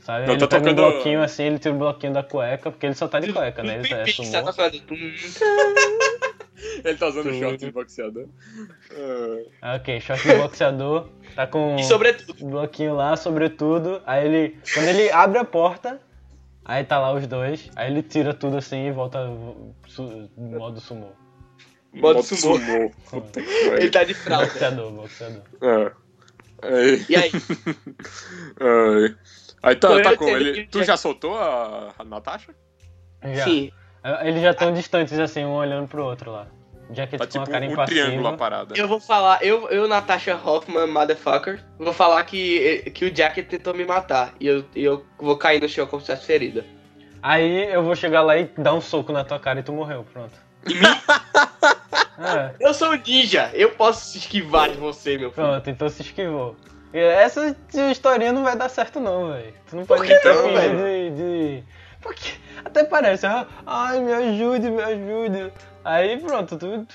Sabe? Não, ele tá pega um tocando- bloquinho assim, ele tira o bloquinho da cueca, porque ele só tá de cueca, né? Ele tá, é Pix, tá sumô. Ele tá usando Tudo. short de boxeador. Ah, Ah, Ok, short de boxeador, tá com E sobretudo, um bloquinho lá, sobretudo. Aí ele. Quando ele abre a porta, aí tá lá os dois, aí ele tira tudo assim e volta su, modo sumô. Modo sumô. Ele tá de fralda. Boxeador, boxeador. Ah. Aí. E aí? Ai. Aí tá, tá com ele. que- Tu já soltou a, a Natasha? Já. Sim. Eles já estão distantes assim, um olhando pro outro lá. Jacket Tá com tipo a cara um, impassiva. triângulo a parada. Eu vou falar, eu, eu Natasha Hoffman, motherfucker, vou falar que, que o Jacket tentou me matar. E eu, e eu vou cair no chão como se fosse ferida. Aí eu vou chegar lá e dar um soco na tua cara e tu morreu, pronto. é, Eu sou ninja, eu posso se esquivar de você, meu filho. pronto, então se esquivou. Essa historinha não vai dar certo não, velho. Tu não pode que ter não, de, de... Porque até parece, ah, ai, me ajude, me ajude. Aí pronto, tu...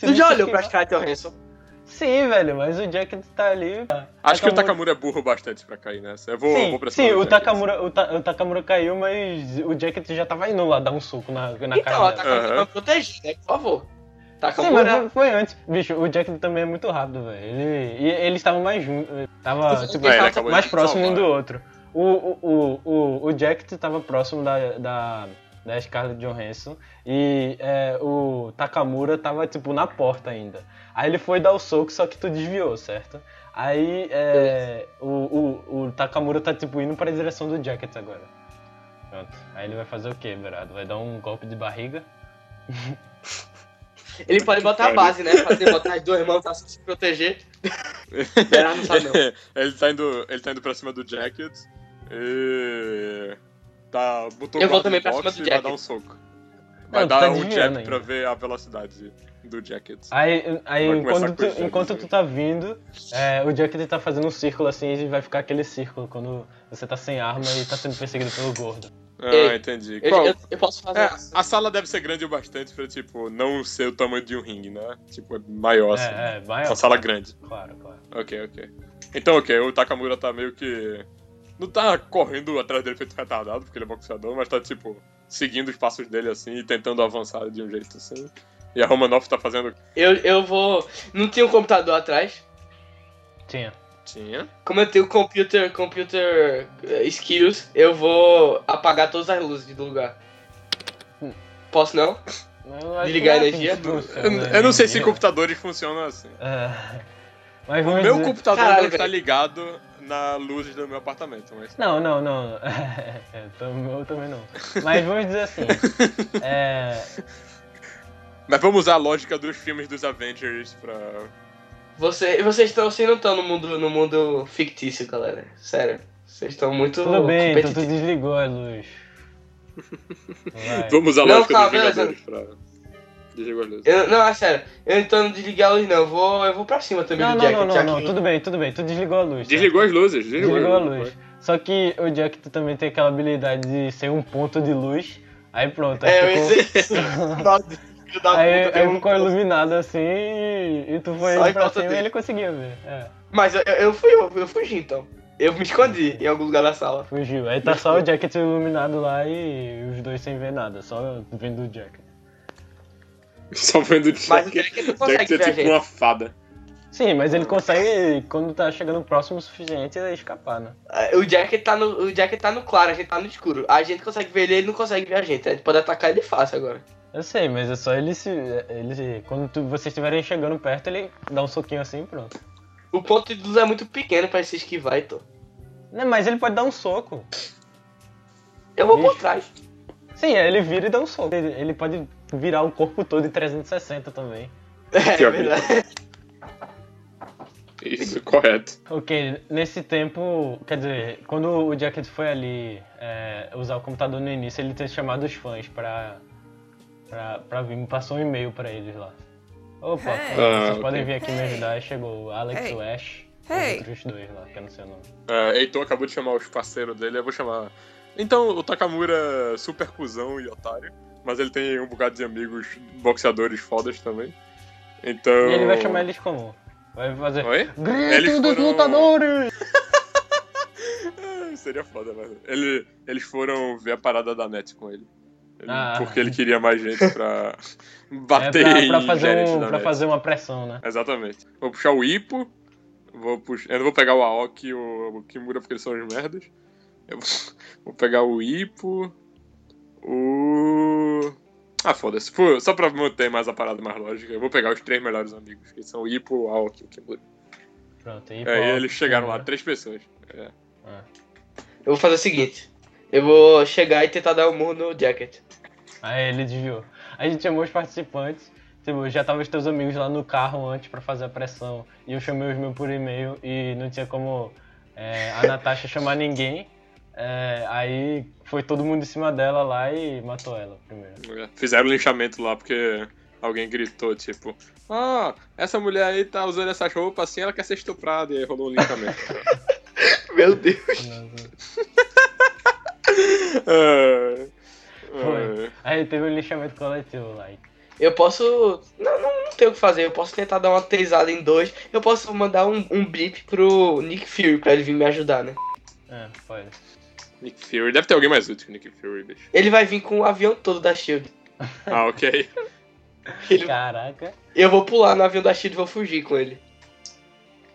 Tu já olhou pra Scarlett Johansson? Sim, velho, mas o Jack tá ali. Acho que o Takamura é burro bastante pra cair nessa. Eu vou, Sim, vou pra cima sim o, Jack. Takamura, o, Ta- o Takamura caiu, mas o Jacket já tava indo lá dar um soco na, na Então, cara ela dela. tá com Aham. a proteger, né? Por favor. Tá com Sim, mas foi- antes. Bicho, o Jack também é muito rápido, velho. Ele, e eles estavam mais juntos. Tava, tipo, acabou mais próximo um do outro. O, o, o, o, o Jack tava próximo da, da, da Scarlett Johansson e é, o Takamura tava tipo na porta ainda. Aí ele foi dar o soco, só que tu desviou, certo? Aí é, o, o, o Takamura tá tipo indo pra direção do Jacket agora. Pronto. Aí ele vai fazer o que, Berado? Vai dar um golpe de barriga? Ele pode botar a base, né? Fazer botar as duas mãos pra se proteger. Berardo não sabe não. ele, tá indo, ele tá indo pra cima do Jacket e. Tá, botou Eu o vou também pra cima do e vai Jacket. dar um soco. Vai Não, dar tá um desviando jab ainda. pra ver a velocidade do Jacket. Aí, aí enquanto, tu, enquanto jabzinho. tu tá vindo, é, o Jacket tá fazendo um círculo assim e vai ficar aquele círculo quando você tá sem arma e tá sendo perseguido pelo gordo. Ah, Ei, entendi. Eu, Qual- eu- eu posso fazer. É, a sala deve ser grande o bastante pra, tipo, não ser o tamanho de um ringue, né? Tipo, é maior, assim. É, é, vai. Uma sala grande. Claro, claro. Ok, ok. Então, ok, o Takamura tá meio que. Não tá correndo atrás dele feito retardado, porque ele é boxeador, mas tá, tipo, seguindo os passos dele assim e tentando avançar de um jeito assim. E a Romanoff tá fazendo. Eu, eu vou. Não tinha um computador atrás. Tinha. Tinha. Como eu tenho computer, computer eh, skills, eu vou apagar todas as luzes do lugar. Posso não? Eu acho Desligar que a não energia? que Eu, funciona, eu não sei se né? computadores funcionam assim. É. Mas O meu dizer- computador Caralho, não está ligado na luz do meu apartamento, mas. Não, não, não. É, o meu também não. Mas vamos dizer assim. É, Mas vamos usar a lógica dos filmes dos Avengers pra. Você, vocês estão assim, não estão no mundo, no mundo fictício, galera. Sério. Vocês estão muito tudo bem, então tu desligou a luz. Vai. Vamos usar a Não, lógica calma, dos beleza. Vingadores pra. Eu, não, é sério. Eu não tô no desligar a luz, não. Eu vou, eu vou pra cima também Não, do não, Jack. não, não, não, tudo bem, tudo bem, tu desligou a luz. tá? Desligou as luzes, desligou, Desligou a luz. Só que o Jack tu também tem aquela habilidade de ser um ponto de luz. Aí pronto, aí É, eu ficou, isso. Aí, puta, aí eu- ficou iluminado assim e, e tu foi Só indo pra cima e ele conseguia ver. É, Mas eu, eu fui, eu, eu fugi então. Eu me escondi em algum lugar da sala. fugiu. Aí tá só o Jack iluminado lá e os dois sem ver nada, só vendo o Jack. Só vendo o Jack. Mas o Jack não consegue Jack é tipo uma fada. Sim, mas ele consegue, quando tá chegando próximo o suficiente, escapar, né? Ah, O Jack tá no, o Jack tá no claro, a gente tá no escuro. A gente consegue ver ele, ele não consegue ver a gente. A gente pode atacar ele fácil agora. Eu sei, mas é só ele se. Ele, se- quando tu- vocês estiverem chegando perto, ele dá um soquinho assim e pronto. O ponto de luz é muito pequeno pra se esquivar, então. Não, mas ele pode dar um soco. Eu vou por Bicho. trás. Sim, ele vira e dá um soco. Ele, ele pode virar o corpo todo em 360 também. É, Que verdade. Isso, correto. Ok, nesse tempo, quer dizer, quando o Jacket foi ali é, usar o computador no início, ele tinha chamado os fãs pra, pra, pra vir, me passou um e-mail pra eles lá. Opa, Hey. vocês Ah, podem vir aqui me Hey. ajudar. Aí chegou o Alex, Hey. o Ash Hey. os outros dois lá, que eu não sei o nome. É, Heitor acabou de chamar os parceiros dele, eu vou chamar. Então, o Takamura é super cuzão e otário, mas ele tem um bocado de amigos boxeadores fodas também. Então. E ele vai chamar eles como? Vai fazer. Oi? Grito Eles dos foram- lutadores! Seria foda, mas. Ele, eles foram ver a parada da net com ele. Ele- Ah. Porque ele queria mais gente pra É bater pra, em pra fazer um, pra net. fazer uma pressão, né? Exatamente. Vou puxar o Ipo. Vou puxar... Eu não vou pegar o Aoki e o Kimura porque eles são os merdas. Eu vou pegar o Ipo. O. Ah, foda-se. Só pra manter mais a parada mais lógica, eu vou pegar os três melhores amigos, que são o Ipo, o Aoki e o Kimura. Pronto, aí. Aí pô, eles chegaram lá, três pessoas. É. Ah. Eu vou fazer o seguinte. Eu vou chegar e tentar dar um murro no Jacket. Aí ele desviou. A gente chamou os participantes. Tipo, já tava os teus amigos lá no carro antes pra fazer a pressão. E eu chamei os meus por e-mail e não tinha como é, a Natasha chamar ninguém. É, aí foi todo mundo em cima dela lá e matou ela primeiro. Fizeram linchamento lá porque alguém gritou, tipo, ah, essa mulher aí tá usando essas roupas assim, ela quer ser estuprada. E aí rolou um linchamento. Meu Deus. Ah, Foi. ah, Aí teve um lixamento coletivo lá. Eu posso. Não, não, não tenho o que fazer. Eu posso tentar dar uma trisada em dois. Eu posso mandar um, um blip pro Nick Fury pra ele vir me ajudar, né? É, pode. Nick Fury. Deve ter alguém mais útil que Nick Fury, bicho. Ele vai vir com o avião todo da Shield. Ah, ok. Ele- Caraca. Eu vou pular no avião da Shield e vou fugir com ele.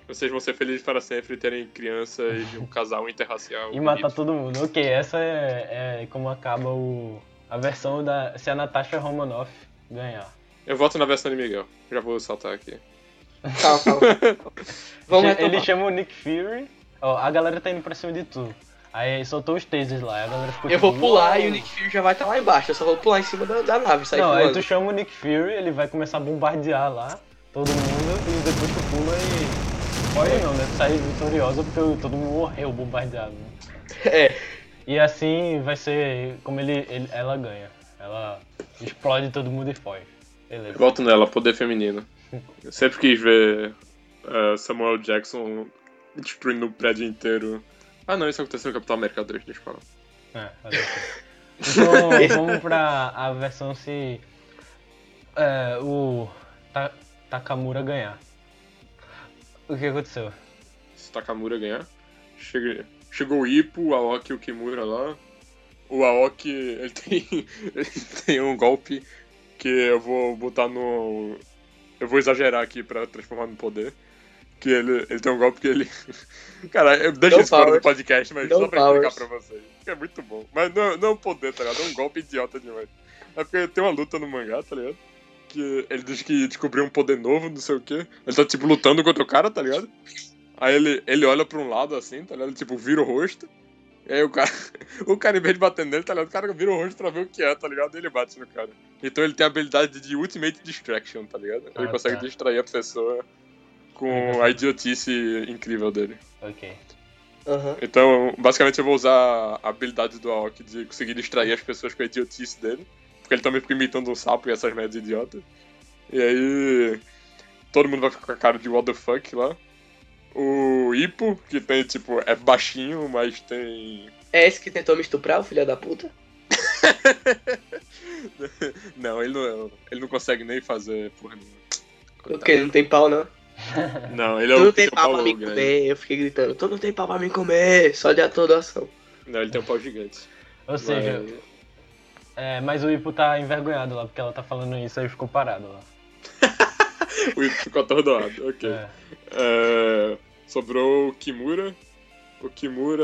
Vocês vão ser felizes para sempre terem crianças de um casal interracial. E matar todo mundo. Ok, essa é, é como acaba o, a versão da. Se a Natasha Romanoff ganhar. Eu voto na versão de Miguel. Já vou saltar aqui. Calma, calma. Vamos retomar. Ele chama o Nick Fury. Ó, a galera tá indo pra cima de tu. Aí soltou os tasers lá, a galera ficou Eu vou tipo, pular "Uau". e o Nick Fury já vai estar lá embaixo. Eu só vou pular em cima da, da nave, sair Não, aí tu chama o Nick Fury, ele vai começar a bombardear lá todo mundo e depois tu pula e. Pode não, né? Tu sai vitoriosa porque todo mundo morreu bombardeado. Né? É, E assim vai ser como ele, ele- ela ganha. Ela explode todo mundo e foge. Beleza. Voto nela, poder feminino. Eu sempre quis ver eh, Samuel Jackson destruindo o prédio inteiro. Ah não, isso aconteceu no Capitão América 3, deixa eu falar. É, valeu. Então vamos pra a versão se é, o Ta- Takamura ganhar. O que aconteceu? Se Takamura ganhar. Chega, chegou o Ippo, o Aoki e o Kimura lá. O Aoki, ele tem, ele tem um golpe que eu vou botar no... Eu vou exagerar aqui pra transformar no poder. Que ele, ele tem um golpe que ele... Cara, eu deixo isso fora do podcast, mas só pra explicar powers. pra vocês. É muito bom. Mas não, não é um poder, tá ligado? É um golpe idiota demais. É porque tem uma luta no mangá, tá ligado? Que ele diz que descobriu um poder novo, não sei o quê. Ele tá, tipo, lutando contra o cara, tá ligado? Aí ele, ele olha pra um lado assim, tá ligado? Ele, tipo, vira o rosto. E aí o cara, o cara, em vez de bater nele, tá ligado? O cara vira o rosto pra ver o que é, tá ligado? E ele bate no cara. Então ele tem a habilidade de Ultimate Distraction, tá ligado? Ele Ah, consegue tá. distrair a pessoa com a idiotice incrível dele. Ok. aham. Então, basicamente, eu vou usar a habilidade do Aoki de conseguir distrair as pessoas com a idiotice dele. Porque ele também fica imitando um sapo e essas merdas idiotas. E aí. Todo mundo vai ficar com a cara de what the fuck lá. O Ippo, que tem, tipo, é baixinho, mas tem. É esse que tentou me estuprar, o filho da puta? Não, ele não, ele não consegue nem fazer porra nenhuma. O quê? Não tem pau, não? Não, ele é Tu o não que tem tem um pau pau pra me grande. comer. Eu fiquei gritando, tu não tem pau pra me comer. Só de atordoação. Não, ele tem um pau gigante. Ou seja, Mas- é, mas o Ipo tá envergonhado lá porque ela tá falando isso aí ficou parado lá. O Ippo ficou atordoado, ok. É. É, sobrou o Kimura. O Kimura.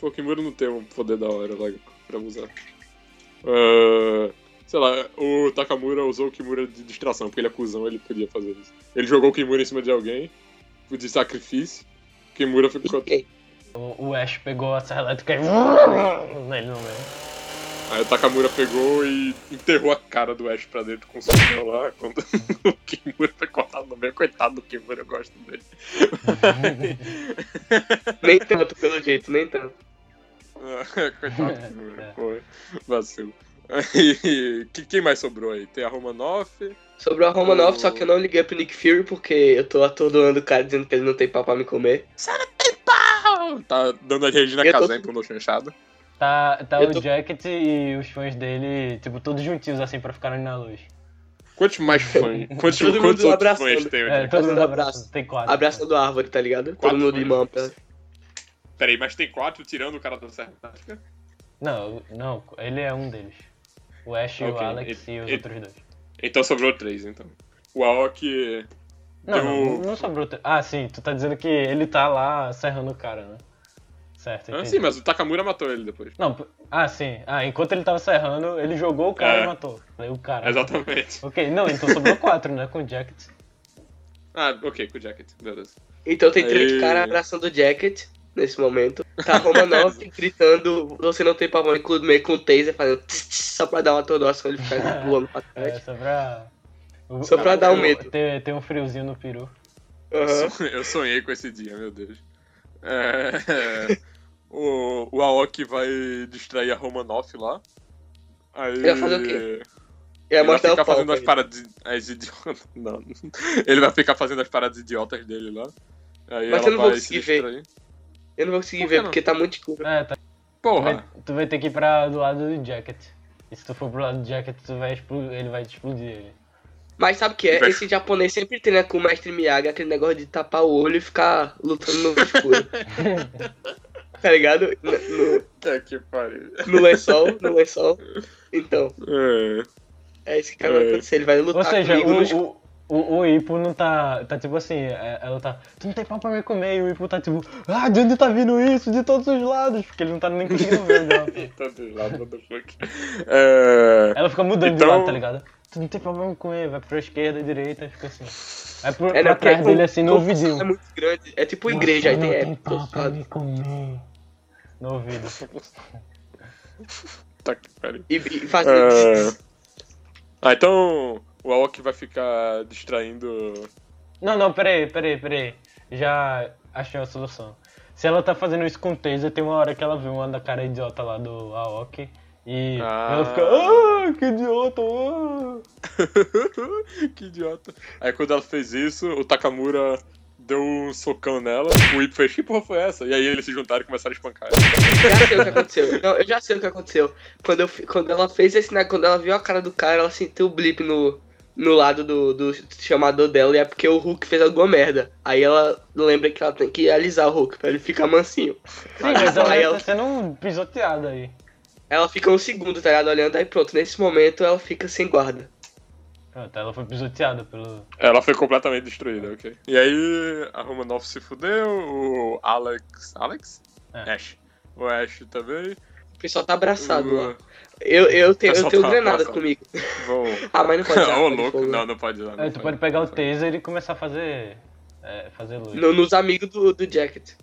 Pô, o Kimura não tem um poder da hora lá pra usar. É, sei lá, o Takamura usou o Kimura de distração, porque ele é cuzão, ele podia fazer isso. Ele jogou o Kimura em cima de alguém, de sacrifício. O Kimura ficou. O, o Ash pegou a serra elétrica e. nele no meio. Aí o Takamura pegou e enterrou a cara do Ash pra dentro com o socão lá. Quando o Kimura foi cortado no meio. Coitado do Kimura, eu gosto dele. Nem tanto, pelo jeito, nem tanto. Coitado do Kimura, É. pô, vacilo. Que- quem mais sobrou aí? Tem a Romanoff. Sobrou a Romanov, O- só que eu não liguei pro Nick Fury porque eu tô atordoando o cara dizendo que ele não tem pau pra me comer. Tá dando a Regina Eu tô- Casé pro no chanchado. Tá, tá Eu o tô- Jacket e os fãs dele, tipo, todos juntinhos assim pra ficarem na luz. Quantos mais fãs? Quantos, Todo mundo quantos outros abraçando. fãs tem É, todo mundo abraça. abraço. Tem quatro. Abraçando a árvore, tá ligado? Quatro Todo mundo de mão. Pra... Peraí, mas tem quatro tirando o cara da Serra Tática? Não, não, ele é um deles. O Ash, o Ok, Alex e- e os e- outros dois. Então sobrou três, então. O Aoki. Não, deu- não, não sobrou. tre- Ah, sim, tu tá dizendo que ele tá lá serrando o cara, né? Certo, Ah, entendi. sim, mas o Takamura matou ele depois. Não, ah, sim. Ah, enquanto ele tava serrando, ele jogou o cara É. e matou. Falei, o cara. Exatamente. Ok, não, então sobrou quatro, né? Com o Jacket. Ah, ok, com o Jacket, beleza. Então tem três Aí. caras abraçando o Jacket nesse momento. Tá a Romanov gritando, você não tem pau pra me comer com o taser, fazendo tss, tss, só pra dar uma atordoação, ele fica voando pra É, trás. só pra. Só pra dar um medo. Ter, ter um friozinho no peru. Aham. Eu sonhei com esse dia, meu Deus. É, o, o Aoki vai distrair a Romanoff lá. Aí. Ele vai fazer o quê? Ele vai ficar fazendo as paradas as idiotas. Não. Ele vai ficar fazendo as paradas idiotas dele lá. Aí Mas ela eu não vou vai se conseguir ver. Eu não vou conseguir Por ver não? porque tá muito escuro. É, tá. Tu Porra! vai, tu vai ter que ir pra, do lado do Jacket. E se tu for pro lado do Jacket, tu vai explodir, ele vai te explodir ele. Mas sabe o que é? Vai- Esse japonês sempre treina com o mestre Miyagi aquele negócio de tapar o olho e ficar lutando no escuro. tá ligado? No, no- Puta que pariu. no lençol, no lençol. Então, É. é isso que vai É. acontecer. Ele vai lutar Ou seja, comigo no o, escuro. o, O, o Ipo não tá. Tá tipo assim, é- ela tá. Tu não tem pau pra me comer. E o Ipo tá tipo. Ah, de onde tá vindo isso? De todos os lados. Porque ele não tá nem conseguindo ver dela. Todos lá, what the fuck. É... Ela fica mudando de Então- lado, tá ligado? Tu não tem problema com ele, vai pra esquerda, direita, fica assim. Vai pro, É, pra trás dele assim no ouvidinho. É muito grande. É tipo igreja, aí Você tem não é, tem pau pra me comer. No ouvido. Tá que pariu. E, e fazer. É... Ah, então o Aoki vai ficar distraindo. Não, não, peraí, peraí, peraí. Já achei a solução. Se ela tá fazendo isso com o taser, tem uma hora que ela vê uma da cara idiota lá do Aoki. E Ah. ela fica, ah, que idiota, ah. que idiota. Aí quando ela fez isso, o Takamura deu um socão nela, o Ip fez, que porra foi essa? E aí eles se juntaram e começaram a espancar. Já sei o que aconteceu. Não, eu já sei o que aconteceu. Quando, eu, quando ela fez esse negócio, quando ela viu a cara do cara, ela sentiu o blip no, no lado do, do chamador dela e é porque o Hulk fez alguma merda. Aí ela lembra que ela tem que alisar o Hulk pra ele ficar mansinho. Sim, mas ela tá sendo um pisoteada aí. Ela fica um segundo, tá ligado? Olhando, aí pronto. Nesse momento ela fica sem guarda. Pronto, ela foi pisoteada pelo. Ela foi completamente destruída, ok. E aí a Romanoff se fudeu, o Alex. Alex? É. Ash. O Ash também. O pessoal tá abraçado lá. Eu, eu tenho, eu pessoal tenho tá granada abraçado. comigo. Vão. Ah, mas não pode usar. Ô, arma de louco. Não, não pode usar. não Aí tu pode pegar o taser e começar a fazer. É, fazer luz. No- nos amigos do, do Jacket.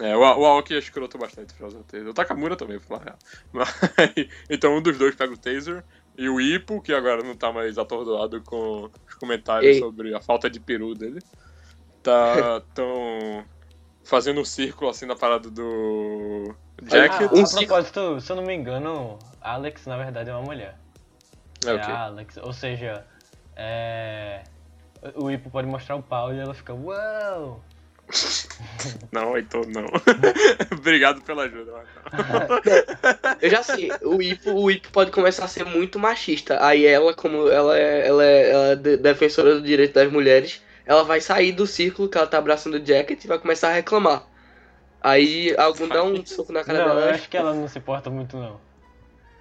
É, o, o Aoki é escroto bastante pra usar o taser. O Takamura também, pra falar. Mas, então um dos dois pega o taser. E o Ipo, que agora não tá mais atordoado com os comentários Ei. sobre a falta de peru dele, tá tão fazendo um círculo assim na parada do Ah, Jacket. um a propósito, se eu não me engano, Alex na verdade é uma mulher. É, É o quê? a Alex, ou seja, é. O Ipo pode mostrar o pau e ela fica, uau! Não, então não. Obrigado pela ajuda. Eu já sei, o Ipo, o Ipo pode começar a ser muito machista. Aí ela, como ela é, ela é, ela é de- defensora do direito das mulheres, ela vai sair do círculo que ela tá abraçando o Jacket e vai começar a reclamar. Aí algum dá um soco na cara Não, dela. eu acho que ela não se importa muito não.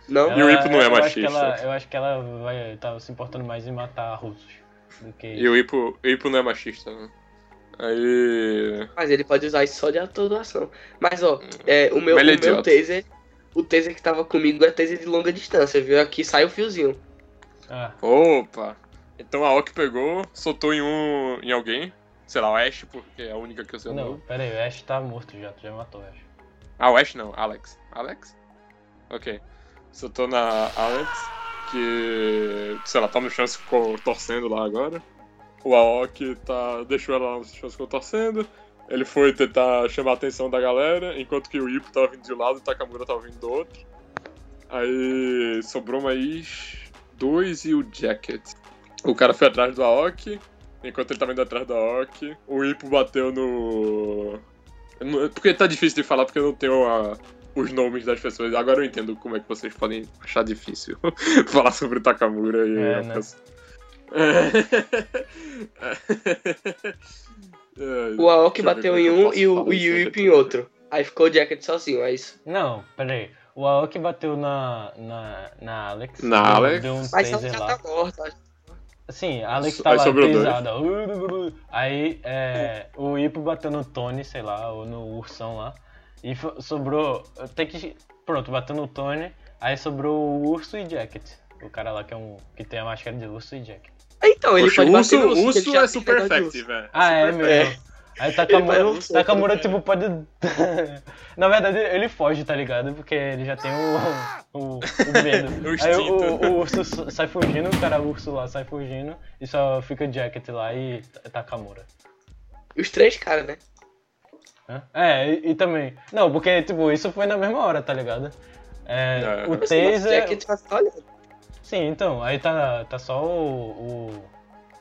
Não? E o Ipo não é eu acho machista. ela- eu acho que ela vai estar se importando mais em matar russos do que. E o Ipo, o Ipo não é machista, né? Aí. Mas ele pode usar isso só de atordoação. Mas ó, é, o meu, é o meu taser, o taser que tava comigo é taser de longa distância, viu? Aqui sai o fiozinho. Ah, Opa! Então a Aoki pegou, soltou em um. em alguém. Sei lá, o Ash, porque é a única que eu sei o não, pera aí, o Ash tá morto já, tu já matou o Ash. Ah, o Ash não, Alex. Alex? Ok. Soltou na Alex, que. sei lá, tá no chão ficou torcendo lá agora. O Aoki tá. deixou ela lá no chão ficou torcendo. Ele foi tentar chamar a atenção da galera, enquanto que o Ippo tava vindo de um lado e o Takamura tava vindo do outro. Aí sobrou mais dois e o Jacket. O cara foi atrás do Aoki, enquanto ele tava indo atrás do Aoki. O Ippo bateu no. Porque tá difícil de falar porque eu não tenho a- os nomes das pessoas. Agora eu entendo como é que vocês podem achar difícil falar sobre o Takamura e É, a né? pessoa. É. O Aoki bateu em é eu um e o, o aí Ip em outro. Aí ficou o Jacket sozinho, é isso. Não, pera aí. O Aoki bateu na, na, na Alex. Na Alex? Deu um Mas ela já lá. tá morta. Sim, a Alex tava dois. pesada. Aí é, o Ipo bateu no Tony, sei lá, ou no ursão lá. E sobrou. Tem que. Pronto, bateu no Tony. Aí sobrou o urso e Jacket. O cara lá que é um. que tem a máscara de urso e Jacket. Então, ele Poxa, pode o bater urso, no urso, urso é tem super negócio de effective, velho. Ah, é Super mesmo. É. Aí Takamura, vai no Takamura soco, tipo, pode. Na verdade, ele foge, tá ligado? Porque ele já tem o, o, o medo. O Aí o, o urso sai fugindo, o cara urso lá sai fugindo e só fica Jacket lá e Ta- Takamura. Os três caras, né? É, e, e também. Não, porque, tipo, isso foi na mesma hora, tá ligado? É, o o taser. Jacket ficar olhando. Sim, então, aí tá, tá só o, o-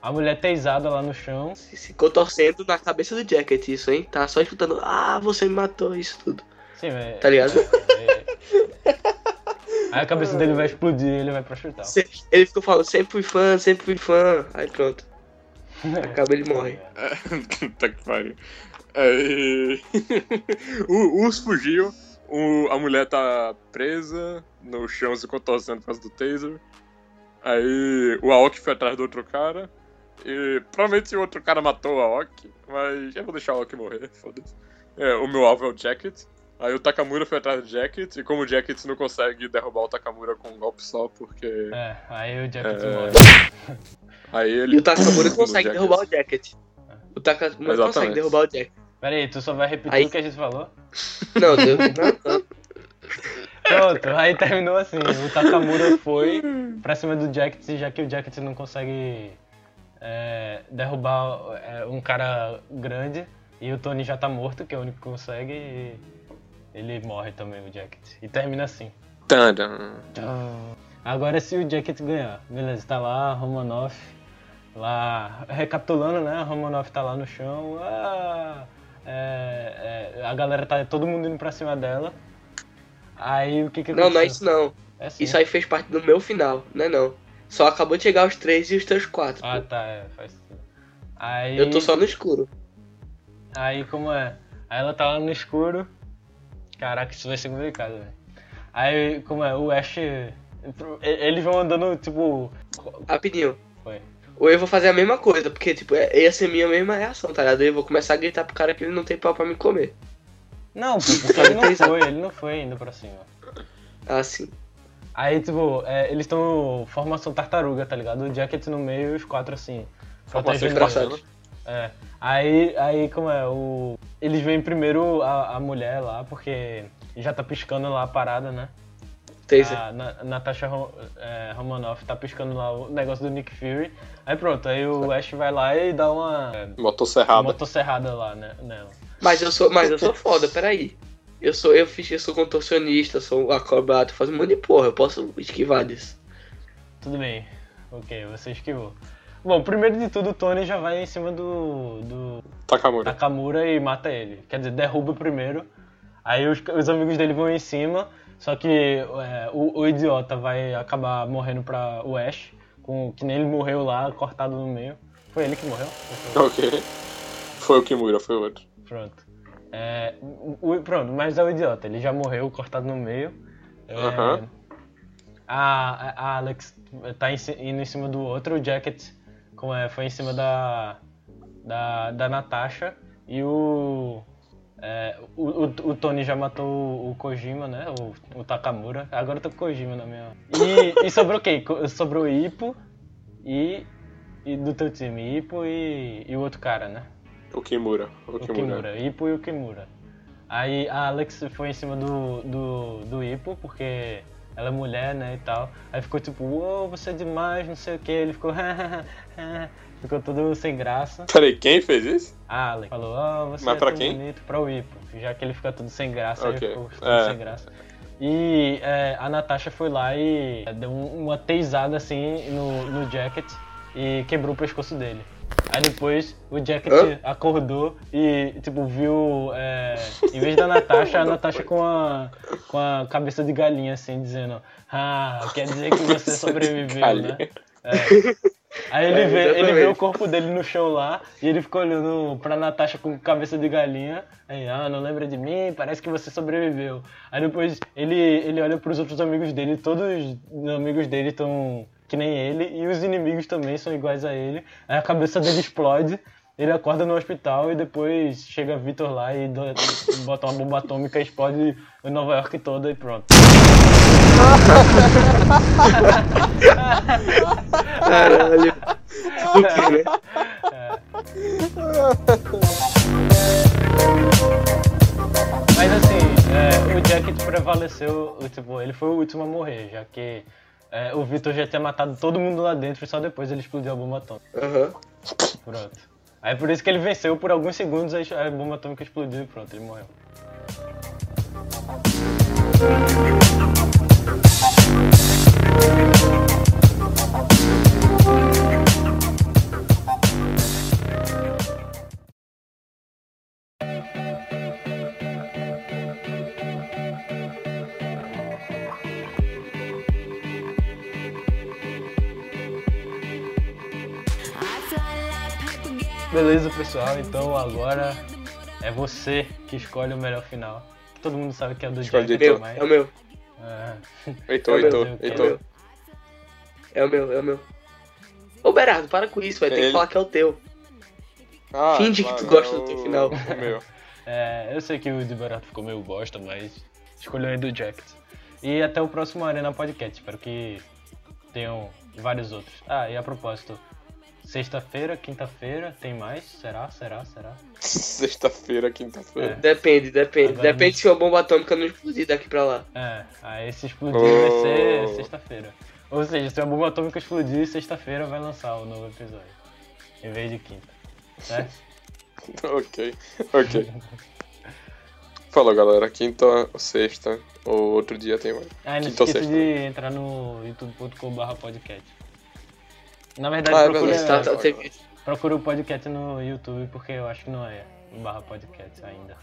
A mulher teisada lá no chão. Se Ficou torcendo na cabeça do Jacket isso, hein? Tá só escutando, ah, você me matou, isso tudo. Sim, é, Tá ligado? é- é- Aí a cabeça dele vai explodir e ele vai pro hospital. Se- Ele ficou falando, sempre fui fã, sempre fui fã. Aí pronto. Acaba ele morre. tá que pariu. Aí... o urso fugiu, o- a mulher tá presa no chão se contorcendo por causa do taser. Aí o Aoki foi atrás do outro cara. E provavelmente o outro cara matou a Ok, mas eu vou deixar a Ok morrer, foda-se. É, o meu alvo é o Jacket. Aí o Takamura foi atrás do Jacket, e como o Jacket não consegue derrubar o Takamura com um golpe só, porque. É, aí o Jacket É. morre. Aí ele. E o Takamura consegue Jacket. derrubar o Jacket. O Takamura consegue Exatamente. derrubar o Jacket. Pera aí, tu só vai repetir Aí- o que a gente falou? Não, não. Pronto, aí terminou assim. O Takamura foi pra cima do Jacket, já que o Jacket não consegue é, derrubar é, um cara grande. E o Tony já tá morto, que é o único que consegue. E ele morre também, o Jacket. E termina assim. Tadam. Agora se o Jacket ganhar, beleza, tá lá, Romanoff, lá, recapitulando, né, Romanoff tá lá no chão, ah, é, é, a galera tá, todo mundo indo pra cima dela, aí o que que Não, não é aconteceu? isso não. Assim. Isso aí fez parte do meu final, não é não. Só acabou de chegar os três e os teus quatro. Ah, pô. tá, é, faz. Aí, Eu tô só no escuro. aí como é, aí ela tá lá no escuro, caraca, isso vai ser complicado, velho. Aí, como é, o Ash, eles vão andando, tipo, Rapidinho. Foi. Ou eu vou fazer a mesma coisa, porque, tipo, é- ia ser minha mesma reação, tá ligado? Eu vou começar a gritar pro cara que ele não tem pau pra me comer. não, porque ele não foi, ele não foi indo pra cima. Assim. Aí, tipo, é, eles estão formação tartaruga, tá ligado? O Jacket no meio e os quatro assim. Formação engraçada. eles. É. Aí, aí, como é, o... Eles veem primeiro a, a mulher lá, porque já tá piscando lá a parada, né? Taser. A Na, Natasha Ro- é, Romanoff tá piscando lá o negócio do Nick Fury. Aí pronto, aí o Ash vai lá e dá uma Motosserrada. motosserrada lá, né, nela. Mas eu sou, mas eu sou foda, peraí. Eu sou, eu fiz, eu sou contorcionista, sou acrobata, faço um monte de porra, eu posso esquivar disso. Tudo bem. Ok, você esquivou. Bom, primeiro de tudo, o Tony já vai em cima do, do Takamura. Nakamura e mata ele. Quer dizer, derruba primeiro. Aí os, os amigos dele vão em cima. Só que é, o, o idiota vai acabar morrendo pra o Ash. Com, que nem ele morreu lá, cortado no meio. Foi ele que morreu? Foi- Ok. Foi o Kimura, foi o outro. Pronto. É, o- pronto, mas é o idiota. Ele já morreu, cortado no meio. É, Aham. a, a Alex tá em indo em cima do outro. O Jacket como é, foi em cima da, da, da Natasha. E o, é, o, o, o Tony já matou o, o Kojima, né? O, o Takamura. Agora eu tô com o Kojima na minha. E, e sobrou quem? Sobrou o Ipo e, e do teu time. Ipo e, e o outro cara, né? O Kimura. O O Kimura. Kimura, Ipo e o Kimura. Aí a Alex foi em cima do, do, do Ipo, porque ela é mulher, né, e tal. Aí ficou tipo, uou, você é demais, não sei o que. Ele ficou, ficou todo sem graça. Peraí, quem fez isso? A Alex falou, oh, você Mas é pra quem? bonito pra o Ipo. Já que ele fica todo sem graça, aí Ok, ficou todo é. sem graça. E é, a Natasha foi lá e deu um- uma teisada assim no, no Jacket e quebrou o pescoço dele. Aí depois o Jacket Hã? acordou e, tipo, viu. é, em vez da Natasha, a Natasha com a, com a cabeça de galinha, assim, dizendo: Ah, quer dizer que você sobreviveu, né? É. Aí ele, É, vê, ele vê o corpo dele no chão lá e ele ficou olhando pra Natasha com cabeça de galinha. Aí, ah, não lembra de mim? Parece que você sobreviveu. Aí depois ele, ele olha pros outros amigos dele, todos os amigos dele estão que nem ele, e os inimigos também são iguais a ele. Aí a cabeça dele explode, ele acorda no hospital e depois chega Victor lá e do- bota uma bomba atômica e explode Nova York toda e pronto. Caralho. Do que, né? Mas assim, é, o Jacket prevaleceu, o- tipo, ele foi o último a morrer, já que é, o Victor já tinha matado todo mundo lá dentro e só depois ele explodiu a bomba atômica. Aham. Pronto. Aí por isso que ele venceu por alguns segundos, aí a bomba atômica explodiu e pronto, ele morreu. Beleza, pessoal, então agora é você que escolhe o melhor final. Todo mundo sabe que é o do Escolhe Jacket, Meu, mas... é o meu. É. Heitor, É o Heitor, é o Heitor. É o meu, é o meu. Ô, Berardo, para com isso, vai ter Ele- que falar que é o teu. Ah, Finge que tu gosta é do teu o- final. o meu. É, eu sei que o de barato ficou meio bosta, mas escolheu aí do Jacket. E até o próximo Arena Podcast. Espero que tenham vários outros. Ah, e a propósito, sexta-feira, quinta-feira, tem mais? Será? Será? Será? Sexta-feira, quinta-feira. Depende, depende. Agora Depende se a bomba atômica não explodir daqui pra lá. É, aí esse explodir vai ser Oh. sexta-feira. Ou seja, se a bomba atômica explodir, sexta-feira vai lançar o novo episódio. Em vez de quinta. Certo? ok, ok. Falou, galera. Quinta ou sexta, ou outro dia tem mais. Ah, não Quinta esqueça de entrar no youtube.com.br podcast. Na verdade, Ah, é procura, verdade. Tá, tá, tem- procura o podcast no YouTube, porque eu acho que não é barra podcast ainda.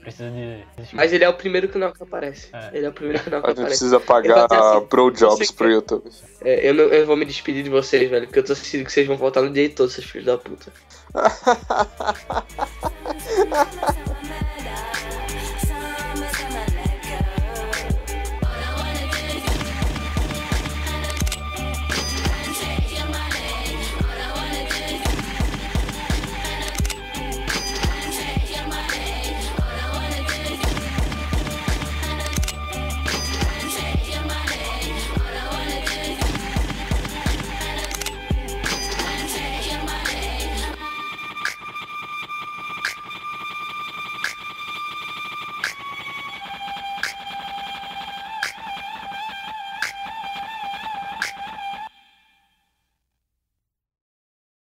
Precisa de... Mas ele é o primeiro canal que aparece. É. Ele é o primeiro canal que A gente aparece. precisa pagar assim, Pro Jobs pro YouTube. É, eu, não, eu vou me despedir de vocês, velho, porque eu tô sentindo que vocês vão voltar no dia todo, seus filhos da puta.